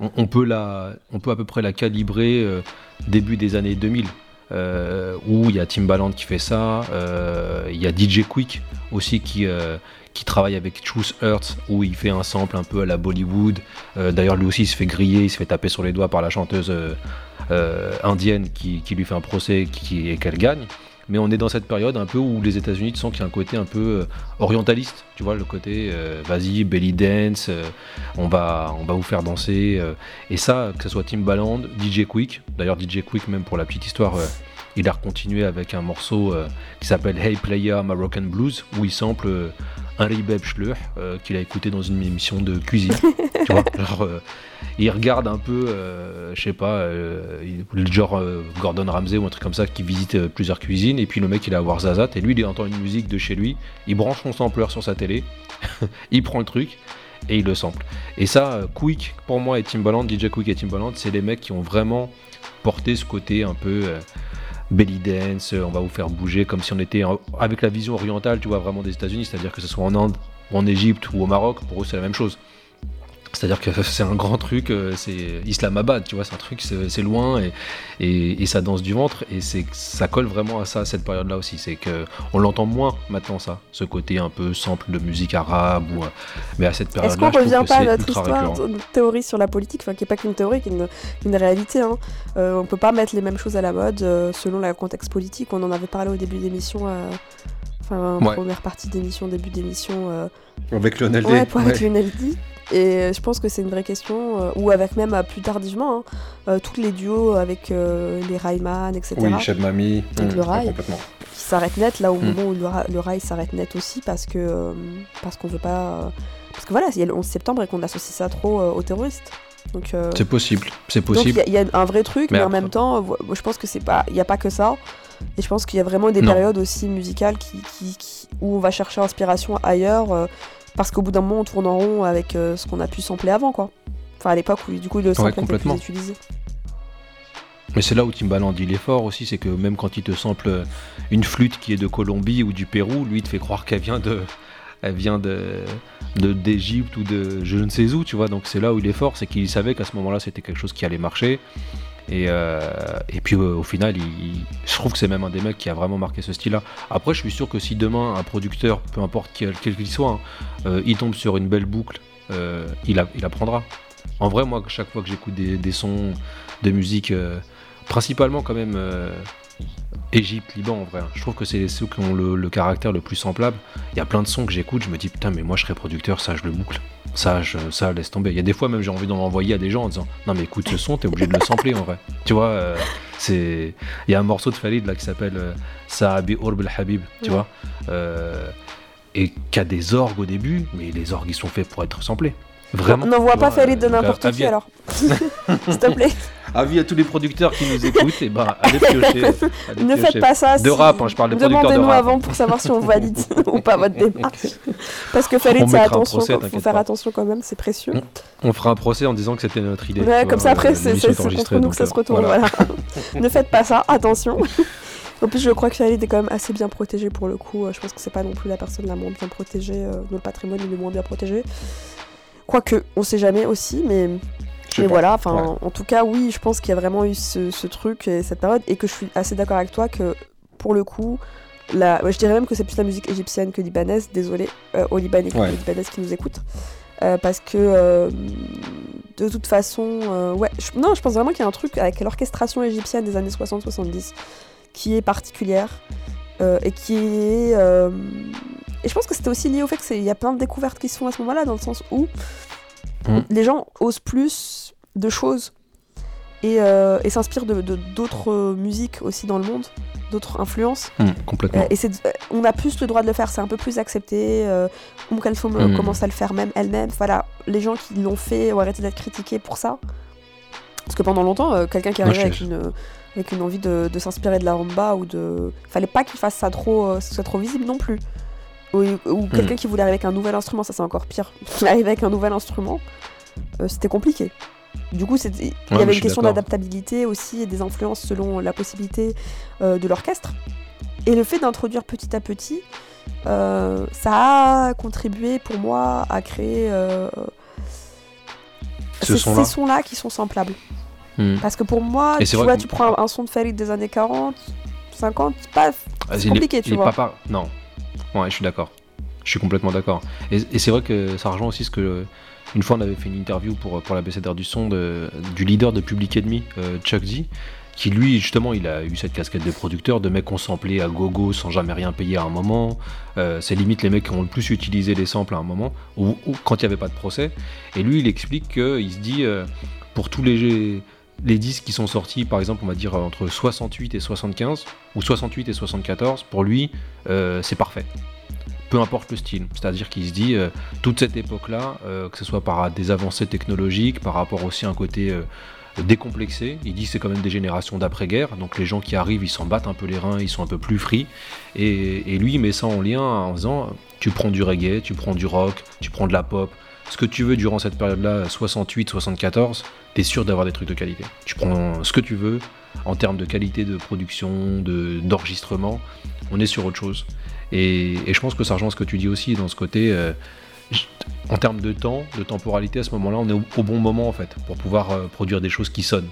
[SPEAKER 2] On, peut, la, on peut à peu près la calibrer euh, début des années 2000, euh, où il y a Timbaland qui fait ça, euh, il y a DJ Quick aussi qui, qui travaille avec Truth Hurts, où il fait un sample un peu à la Bollywood. D'ailleurs, lui aussi, il se fait griller, il se fait taper sur les doigts par la chanteuse indienne qui, qui lui fait un procès et qu'elle gagne. Mais on est dans cette période un peu où les États-Unis, sens qu'il y a un côté un peu euh, orientaliste, tu vois, le côté euh, vas-y, belly dance, euh, on, va, on va vous faire danser. euh. et ça, que ce soit Timbaland, DJ Quick, d'ailleurs DJ Quick, même pour la petite histoire, il a continué avec un morceau qui s'appelle Hey Player Moroccan Blues, où il sample euh, Henry Beb Schleur, qu'il a écouté dans une émission de cuisine. [LAUGHS] tu vois, genre, il regarde un peu, euh, je sais pas, euh, genre euh, Gordon Ramsay ou un truc comme ça qui visite euh, plusieurs cuisines, et puis le mec il a à voir Zazat, et lui il entend une musique de chez lui, il branche son sampler sur sa télé, [LAUGHS] il prend le truc, et il le sample. Et ça, Quick, pour moi, et Timbaland, DJ Quick et Timbaland, c'est les mecs qui ont vraiment porté ce côté un peu belly dance, on va vous faire bouger comme si on était avec la vision orientale, tu vois, vraiment des États-Unis, c'est-à-dire que ce soit en Inde, ou en Égypte ou au Maroc, pour eux c'est la même chose. C'est-à-dire que [LAUGHS] c'est un grand truc, euh, c'est Islamabad, tu vois, c'est un truc, c'est loin et, et, et ça danse du ventre et c'est ça colle vraiment à ça, à cette période-là aussi. C'est que on l'entend moins maintenant ça, ce côté un peu sample de musique arabe ou, mais à cette
[SPEAKER 1] Est-ce
[SPEAKER 2] période-là,
[SPEAKER 1] qu'on
[SPEAKER 2] je trouve
[SPEAKER 1] revient
[SPEAKER 2] que
[SPEAKER 1] pas à
[SPEAKER 2] c'est
[SPEAKER 1] notre
[SPEAKER 2] ultra
[SPEAKER 1] histoire,
[SPEAKER 2] récurrent.
[SPEAKER 1] notre théorie sur la politique, enfin qui est pas qu'une théorie, qui est une, une réalité. Hein. Euh, on peut pas mettre les mêmes choses à la mode euh, selon le contexte politique. On en avait parlé au début d'émission, euh, enfin en
[SPEAKER 2] Ouais.
[SPEAKER 1] première partie d'émission, début d'émission, euh,
[SPEAKER 2] Avec Lionel
[SPEAKER 1] ouais, pour avec Lionel D. Et euh, je pense que c'est une vraie question, euh, ou avec même euh, plus tardivement, hein, tous les duos avec les Rayman, etc.
[SPEAKER 2] Mamie,
[SPEAKER 1] Avec le rail.
[SPEAKER 2] complètement.
[SPEAKER 1] qui s'arrête net là au
[SPEAKER 2] Mm.
[SPEAKER 1] moment où le, le rail s'arrête net aussi parce que parce qu'on veut pas parce que voilà il y a le 11 septembre et qu'on associe ça trop aux terroristes donc euh,
[SPEAKER 2] C'est possible, c'est
[SPEAKER 1] il
[SPEAKER 2] possible.
[SPEAKER 1] y, il y a un vrai truc mais,
[SPEAKER 2] Mais
[SPEAKER 1] en même temps je pense que c'est pas il y a pas que ça et je pense qu'il y a vraiment des
[SPEAKER 2] Non.
[SPEAKER 1] périodes aussi musicales qui, qui- qui- où on va chercher inspiration ailleurs euh, parce qu'au bout d'un moment on tourne en rond avec euh, ce qu'on a pu sampler avant quoi enfin à l'époque où du coup le sample était plus
[SPEAKER 2] complètement.
[SPEAKER 1] utilisé
[SPEAKER 2] Mais c'est là où Timbaland il est fort aussi, c'est que même quand il te sample une flûte qui est de Colombie ou du Pérou, lui il te fait croire qu'elle vient de elle vient de- d'Égypte ou de je ne sais où, tu vois. Donc c'est là où il est fort, c'est qu'il savait qu'à ce moment-là c'était quelque chose qui allait marcher. Et, euh, et puis euh, au final, il, je trouve que c'est même un des mecs qui a vraiment marqué ce style-là. Après, je suis sûr que si demain un producteur, peu importe quel qu'il soit, hein, euh, il tombe sur une belle boucle, il, apprendra. En vrai, moi, chaque fois que j'écoute des, sons de musique, principalement quand même Égypte, Liban, en vrai, hein, je trouve que c'est ceux qui ont le, le caractère le plus semblable. Il y a plein de sons que j'écoute, je me dis putain, mais moi je serais producteur, ça je le boucle. Ça, je- ça laisse tomber. Il y a des fois même j'ai envie d'en envoyer à des gens en disant non mais écoute ce son, t'es obligé de le sampler en vrai. Tu vois, euh, c'est il y a un morceau de Farid là qui s'appelle euh, Sa'abi Urb el Habib, tu
[SPEAKER 1] Ouais.
[SPEAKER 2] vois, euh, et qui a des orgues au début, mais les orgues ils sont faits pour être samplés. Vraiment.
[SPEAKER 1] n'envoie
[SPEAKER 2] tu
[SPEAKER 1] pas Farid de n'importe qui
[SPEAKER 2] avis à-
[SPEAKER 1] alors [LAUGHS] s'il te plaît
[SPEAKER 2] Avis à tous les producteurs qui nous écoutent, et ben allez [LAUGHS] piocher. allez
[SPEAKER 1] Ne
[SPEAKER 2] piocher.
[SPEAKER 1] faites pas ça.
[SPEAKER 2] De
[SPEAKER 1] si-
[SPEAKER 2] rap, hein, je parle des producteurs de
[SPEAKER 1] Demandez-nous avant pour savoir si on valide [LAUGHS] ou pas votre démarche. Parce que Farid,
[SPEAKER 2] On un
[SPEAKER 1] attention,
[SPEAKER 2] procès,
[SPEAKER 1] faut faire
[SPEAKER 2] pas.
[SPEAKER 1] attention quand même, c'est précieux.
[SPEAKER 2] On fera un procès en disant que c'était notre idée.
[SPEAKER 1] Ouais, comme
[SPEAKER 2] vois,
[SPEAKER 1] ça après,
[SPEAKER 2] euh,
[SPEAKER 1] c'est contre nous que ça se
[SPEAKER 2] euh,
[SPEAKER 1] retourne.
[SPEAKER 2] voilà.
[SPEAKER 1] Voilà. ne faites pas ça, attention. En plus, je crois que Farid est quand même assez bien protégé pour le coup. Euh, Je pense que c'est pas non plus la personne la moins bien protégée. dont le patrimoine il est moins bien protégé. Quoique, on sait jamais aussi, mais, mais voilà. Enfin,
[SPEAKER 2] Ouais.
[SPEAKER 1] en, tout cas, oui, je pense qu'il y a vraiment eu ce, ce truc et cette période, et que je suis assez d'accord avec toi que pour le coup, la, ouais, je dirais même que c'est plus la musique égyptienne que libanaise. Désolé euh, aux Libanais,
[SPEAKER 2] Ouais.
[SPEAKER 1] aux Libanaises qui nous écoutent. Euh, parce que euh, de toute façon, ouais, je- non, je pense vraiment qu'il y a un truc avec l'orchestration égyptienne des années 60-70 qui est particulière et qui est. et je pense que c'était aussi lié au fait qu'il y a plein de découvertes qui se font à ce moment-là, dans le sens où
[SPEAKER 2] Mm.
[SPEAKER 1] les gens osent plus de choses et, euh, et s'inspirent de d'autres musiques aussi dans le monde, d'autres influences.
[SPEAKER 2] Hum, complètement.
[SPEAKER 1] Euh, et c'est, euh, on a plus le droit de le faire, c'est un peu plus accepté. Euh, Oum Kalthoum euh,
[SPEAKER 2] Mm.
[SPEAKER 1] commence à le faire même elle-même. Voilà, les gens qui l'ont fait ont arrêté d'être critiqués pour ça. Parce que pendant longtemps, quelqu'un qui arrivait avec une, avec une envie de, de s'inspirer de la rumba ou de. Fallait pas qu'il fasse ça trop, euh, soit trop visible non plus. Ou, ou
[SPEAKER 2] Mm.
[SPEAKER 1] quelqu'un qui voulait arriver avec un nouvel instrument, ça c'est encore pire. [LAUGHS] Arriver avec un nouvel instrument, euh, c'était compliqué. Du coup, il y avait une question d'adaptabilité aussi et des influences selon la possibilité euh, de l'orchestre. Et le fait d'introduire petit à petit, euh, ça a contribué pour moi à créer
[SPEAKER 2] Ce
[SPEAKER 1] ces, sons-là qui sont samplables.
[SPEAKER 2] Hum.
[SPEAKER 1] Parce que pour moi,
[SPEAKER 2] Et
[SPEAKER 1] tu vois,
[SPEAKER 2] que-
[SPEAKER 1] tu prends un, son de Farid des années 40, 50, c'est pas c'est
[SPEAKER 2] il
[SPEAKER 1] compliqué, tu
[SPEAKER 2] il
[SPEAKER 1] vois.
[SPEAKER 2] pas par- Non. Ouais, je suis d'accord. Je suis complètement d'accord. Et, c'est vrai que ça rejoint aussi ce que. Une fois, on avait fait une interview pour, pour la BCDR du son de- du leader de Public Enemy, euh, Chuck Z, qui lui, justement, il a eu cette casquette de producteur, de mecs qui ont samplé à gogo sans jamais rien payer à un moment. Euh, c'est limite les mecs qui ont le plus utilisé les samples à un moment, ou, ou quand il n'y avait pas de procès. Et lui, il explique qu'il se dit, euh, pour tous les, les disques qui sont sortis, par exemple, on va dire entre 68 et 75, ou 68 et 74, pour lui, euh, c'est parfait. Peu importe le style. C'est-à-dire qu'il se dit, euh, toute cette époque-là, euh, que ce soit par des avancées technologiques, par rapport aussi à un côté décomplexé, il dit que c'est quand même des générations d'après-guerre, donc les gens qui arrivent, ils s'en battent un peu les reins, ils sont un peu plus free. Et, et lui, il met ça en lien en disant, tu prends du reggae, tu prends du rock, tu prends de la pop, ce que tu veux durant cette période-là, 68-74, t'es sûr d'avoir des trucs de qualité. Tu prends ce que tu veux en termes de qualité de production, de- d'enregistrement, on est sur autre chose. Et, je pense que ça rejoint ce que tu dis aussi dans ce côté, euh, en termes de temps, de temporalité, à ce moment-là, on est au, au bon moment en fait, pour pouvoir euh, produire des choses qui sonnent.